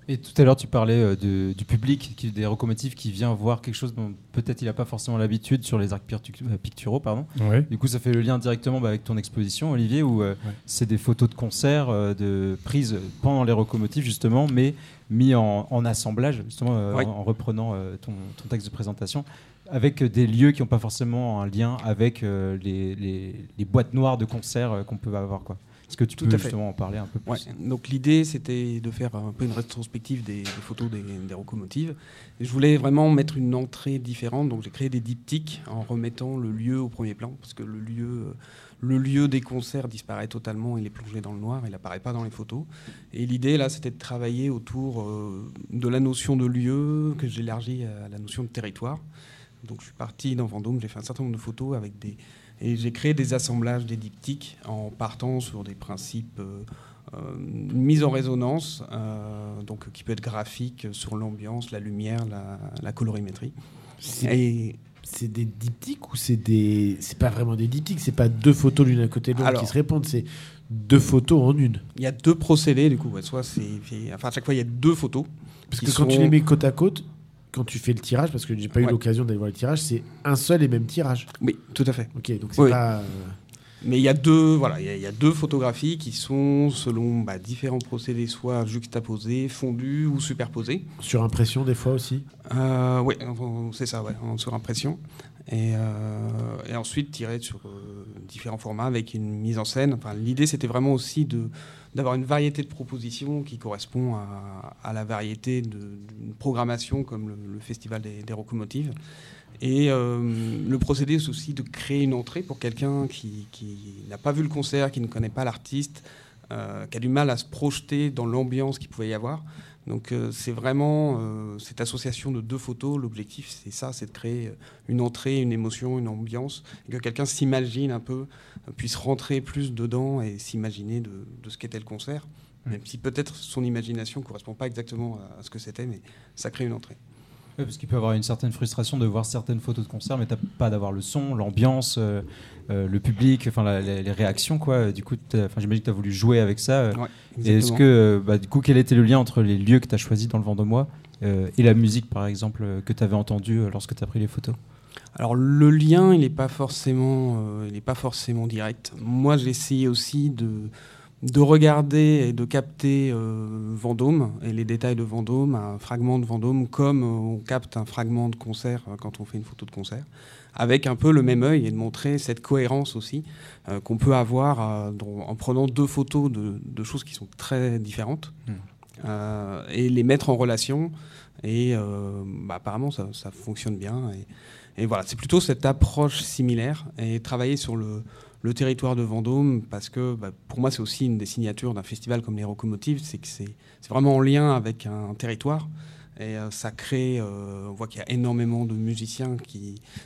Et tout à l'heure, tu parlais euh, de- du public, qui, des locomotives qui vient voir quelque chose dont peut-être il n'a pas forcément l'habitude sur les arcs euh, picturaux. Pardon. Du coup, ça fait le lien directement bah, avec ton exposition, Olivier, où euh, c'est des photos de concerts, euh, de prises pendant les locomotives, justement, mais mis en, en assemblage, justement, euh, Oui. en, en reprenant euh, ton, ton texte de présentation, avec des lieux qui n'ont pas forcément un lien avec euh, les, les- les boîtes noires de concerts euh, qu'on peut avoir. Quoi. Est-ce que tu Tout peux fait. justement en parler un peu plus? Ouais, Donc l'idée c'était de faire un peu une rétrospective des, des photos des, des locomotives. Et je voulais vraiment mettre une entrée différente, donc j'ai créé des diptyques en remettant le lieu au premier plan, parce que le lieu, le lieu des concerts disparaît totalement, il est plongé dans le noir, il n'apparaît pas dans les photos. Et l'idée là c'était de travailler autour euh, de la notion de lieu que j'élargis à la notion de territoire. Donc je suis parti dans Vendôme, j'ai fait un certain nombre de photos avec des et j'ai créé des assemblages, des diptyques en partant sur des principes euh, euh, mise en résonance, euh, donc qui peut être graphique sur l'ambiance, la lumière, la, la colorimétrie. C'est c'est des diptyques ou c'est des. C'est pas vraiment des diptyques, c'est pas deux photos l'une à côté de l'autre qui se répondent, c'est deux photos en une? Il y a deux procédés du coup. ouais, soit c'est, enfin à chaque fois il y a deux photos. Parce que quand tu sont- les mets côte à côte, quand tu fais le tirage, parce que j'ai pas eu Ouais. l'occasion d'aller voir le tirage, c'est un seul et même tirage. Oui, tout à fait. Ok, donc c'est Oui. pas. euh, Mais il y a deux, voilà, il y a- il y, a deux photographies qui sont selon bah, différents procédés, soit juxtaposés, fondus ou superposés. Sur impression des fois aussi. Euh, oui, c'est ça, ouais, en surimpression. Et, euh, et ensuite tiré sur euh, différents formats avec une mise en scène. Enfin, L'idée, c'était vraiment aussi de d'avoir une variété de propositions qui correspond à, la variété d'une programmation comme le, Festival des, des Locomotives. Et euh, le procédé, c'est aussi de créer une entrée pour quelqu'un qui, qui n'a pas vu le concert, qui ne connaît pas l'artiste, euh, qui a du mal à se projeter dans l'ambiance qu'il pouvait y avoir. Donc euh, c'est vraiment euh, cette association de deux photos. L'objectif, c'est ça, c'est de créer une entrée, une émotion, une ambiance, et que quelqu'un s'imagine un peu, euh, puisse rentrer plus dedans et s'imaginer de, de ce qu'était le concert. Même si peut-être son imagination ne correspond pas exactement à ce que c'était, mais ça crée une entrée. Ouais, parce qu'il peut y avoir une certaine frustration de voir certaines photos de concert, mais t'as pas d'avoir le son, l'ambiance, euh, euh, le public, enfin les, les réactions quoi. Du coup, t'as- j'imagine que tu as voulu jouer avec ça. euh. Ouais, et est-ce que, bah, du coup, quel était le lien entre les lieux que tu as choisis dans le Vendômois et la musique, par exemple, que tu avais entendue lorsque tu as pris les photos? Alors le lien, il n'est pas forcément, il pas forcément direct. Moi, j'ai essayé aussi de de regarder et de capter euh, Vendôme et les détails de Vendôme, un fragment de Vendôme, comme euh, on capte un fragment de concert euh, quand on fait une photo de concert, avec un peu le même œil et de montrer cette cohérence aussi euh, qu'on peut avoir euh, en prenant deux photos de, de choses qui sont très différentes Mm. euh, et les mettre en relation. Et bah, apparemment, ça, ça fonctionne bien. Et, et voilà, c'est plutôt cette approche similaire et travailler sur le, le territoire de Vendôme parce que bah, pour moi, c'est aussi une des signatures d'un festival comme les Locomotives, c'est que c'est vraiment en lien avec un territoire. Et euh, ça crée, euh, on voit qu'il y a énormément de musiciens,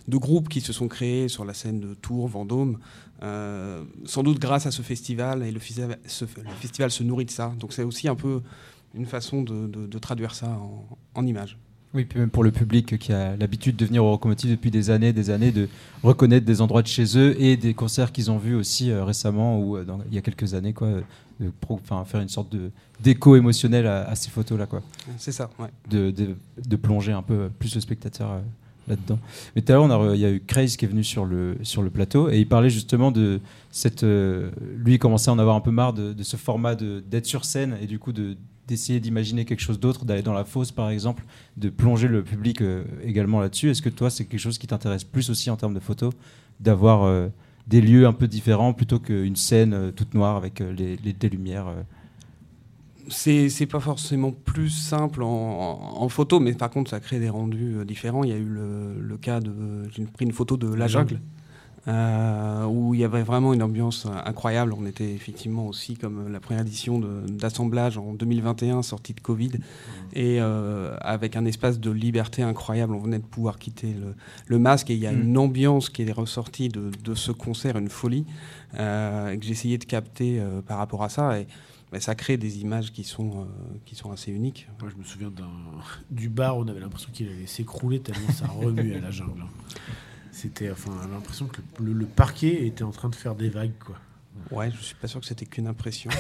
de groupes qui se sont créés sur la scène de Tours, Vendôme, euh, sans doute grâce à ce festival, et le, festival- se nourrit de ça. Donc c'est aussi un peu une façon de, traduire ça en images. Oui, puis même pour le public qui a l'habitude de venir aux locomotives depuis des années, des années, de reconnaître des endroits de chez eux et des concerts qu'ils ont vus aussi euh, récemment ou euh, dans- il y a quelques années, quoi, euh, de pro- faire une sorte de d'écho émotionnel à, à ces photos-là, quoi. C'est ça, ouais. De, de, de plonger un peu plus le spectateur euh, là-dedans. Mais tout à l'heure, il y a eu Craze qui est venu sur le, sur le plateau et il parlait justement de cette. euh, lui, il commençait à en avoir un peu marre de, de ce format d'être sur scène et du coup de d'essayer d'imaginer quelque chose d'autre, d'aller dans la fosse par exemple, de plonger le public euh, également là-dessus. Est-ce que toi, c'est quelque chose qui t'intéresse plus aussi en termes de photos, d'avoir euh, des lieux un peu différents plutôt qu'une scène euh, toute noire avec euh, les, les- des lumières euh? C'est c'est pas forcément plus simple en, en- en photo, mais par contre, ça crée des rendus différents. Il y a eu le, le cas de. J'ai pris une photo de La Jungle, euh, où il y avait vraiment une ambiance incroyable. On était effectivement aussi comme la première édition d'assemblage en 2021, sortie de Covid, et euh, avec un espace de liberté incroyable. On venait de pouvoir quitter le, le masque, et il y a Mm. une ambiance qui est ressortie de, de ce concert, une folie, euh, que j'ai essayé de capter euh, par rapport à ça. Et, mais ça crée des images qui sont, euh, qui sont assez uniques. Moi, je me souviens du bar, on avait l'impression qu'il allait s'écrouler tellement ça remue à la jungle. C'était, enfin, l'impression que le, parquet était en train de faire des vagues, quoi. Ouais, je suis pas sûr que c'était qu'une impression.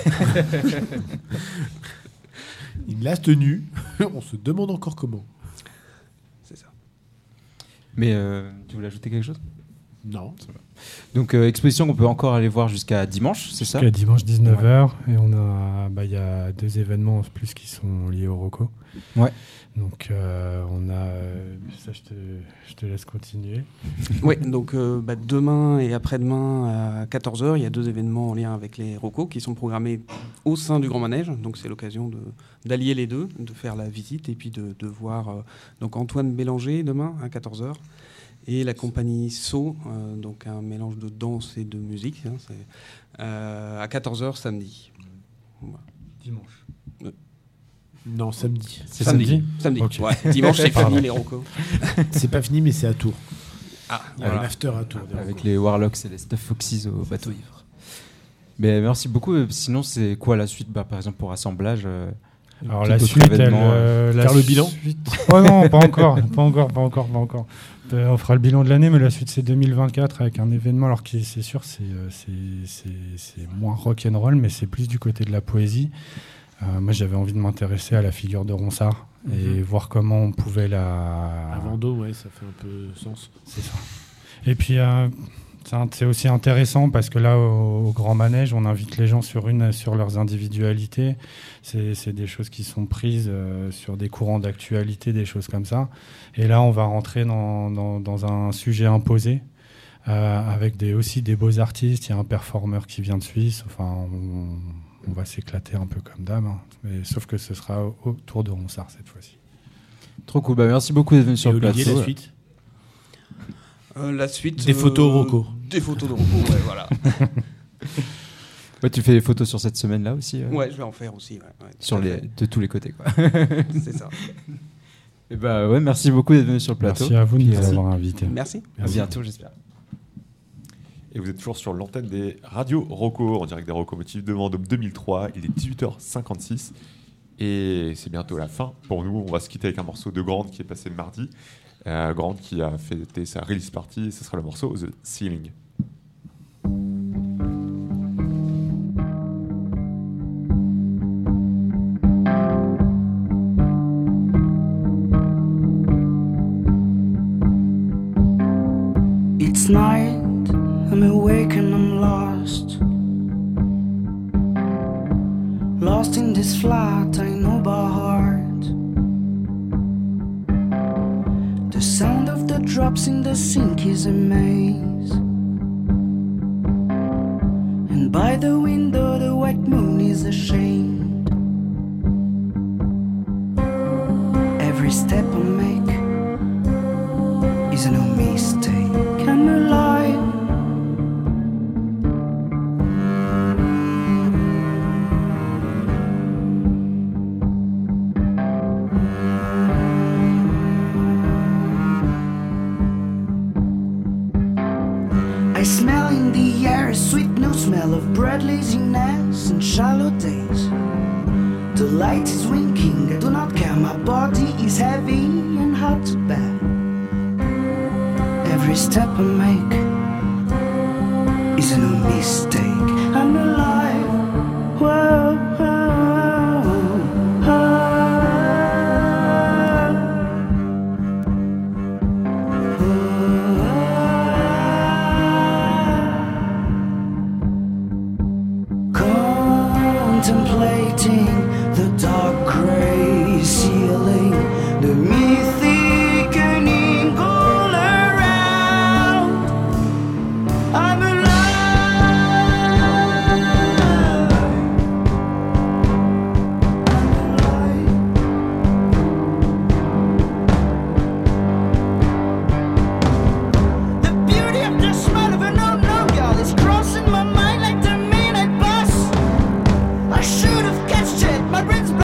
Il l'a tenu. on se demande encore comment. C'est ça. Mais euh, tu voulais ajouter quelque chose? Non. Donc euh, exposition qu'on peut encore aller voir jusqu'à dimanche, c'est ça? Jusqu'à dimanche 19h. Et on a, bah, il y a deux événements en plus qui sont liés au ROCO. Ouais. Donc euh, on a, euh, ça je te, je te laisse continuer. Oui, donc euh, bah, demain et après-demain à 14h, il y a deux événements en lien avec les ROCO qui sont programmés au sein du Grand Manège. Donc c'est l'occasion de- d'allier les deux, de faire la visite et puis de, de voir euh, donc Antoine Bélanger demain à 14h et la compagnie So, euh, donc un mélange de danse et de musique, hein, euh, à 14h samedi. Voilà. Dimanche. Euh, Non, samedi. C'est samedi. Samedi. Ouais, dimanche, c'est fini, les Rocco. c'est pas fini, mais c'est à Tours. Ah, il y a voilà. un after à Tours. Avec les Warlocks et les Stuff Foxes au bateau ivre. Mais merci beaucoup. Euh, Sinon, c'est quoi la suite? Bah, Par exemple, pour assemblage euh, Alors la suite, elle, euh, la Faire le bilan? suite- Oh non, pas encore, pas encore, pas encore, pas encore. Euh, on fera le bilan de l'année, mais la suite c'est 2024 avec un événement. Alors qui, c'est sûr, c'est euh, c'est- c'est c'est moins rock and roll, mais c'est plus du côté de la poésie. Euh, moi, j'avais envie de m'intéresser à la figure de Ronsard et Mhm. voir comment on pouvait la. À Vendôme, ouais, ça fait un peu sens. C'est ça. Et puis, euh, c'est aussi intéressant parce que là, au, au Grand Manège, on invite les gens sur, une, sur leurs individualités. C'est c'est des choses qui sont prises euh, sur des courants d'actualité, des choses comme ça. Et là, on va rentrer dans, dans- dans un sujet imposé. euh, avec des, aussi des beaux artistes, il y a un performeur qui vient de Suisse, enfin on, on va s'éclater un peu comme d'hab, hein. Mais sauf que ce sera au- autour de Ronsard cette fois-ci. Trop cool. Bah, merci beaucoup d'être venu sur Et le plateau. la suite Euh, la suite. Des photos Rocco. Des photos de Rocco, ouais, voilà. Ouais, tu fais des photos sur cette semaine-là aussi euh, Ouais, je vais en faire aussi. ouais, ouais, tout sur les, de tous les côtés. quoi. C'est ça. Et bah ouais, merci beaucoup d'être venu sur le plateau. Merci à vous de nous euh, avoir invités. Merci. À bientôt, j'espère. Et vous êtes toujours sur l'antenne des radios Rocco, en direct des Rocomotives de Vendôme 2003. Il est 18h56 et c'est bientôt la fin. Pour nous, on va se quitter avec un morceau de Grande qui est passé mardi. Euh, Grande qui a fêté sa release party ce sera le morceau The Ceiling. It's night, I'm awake and I'm lost. Lost in this flat I know by heart. The sound of the drops in the sink is a maze. And by the window, the white moon is ashamed. Every step I make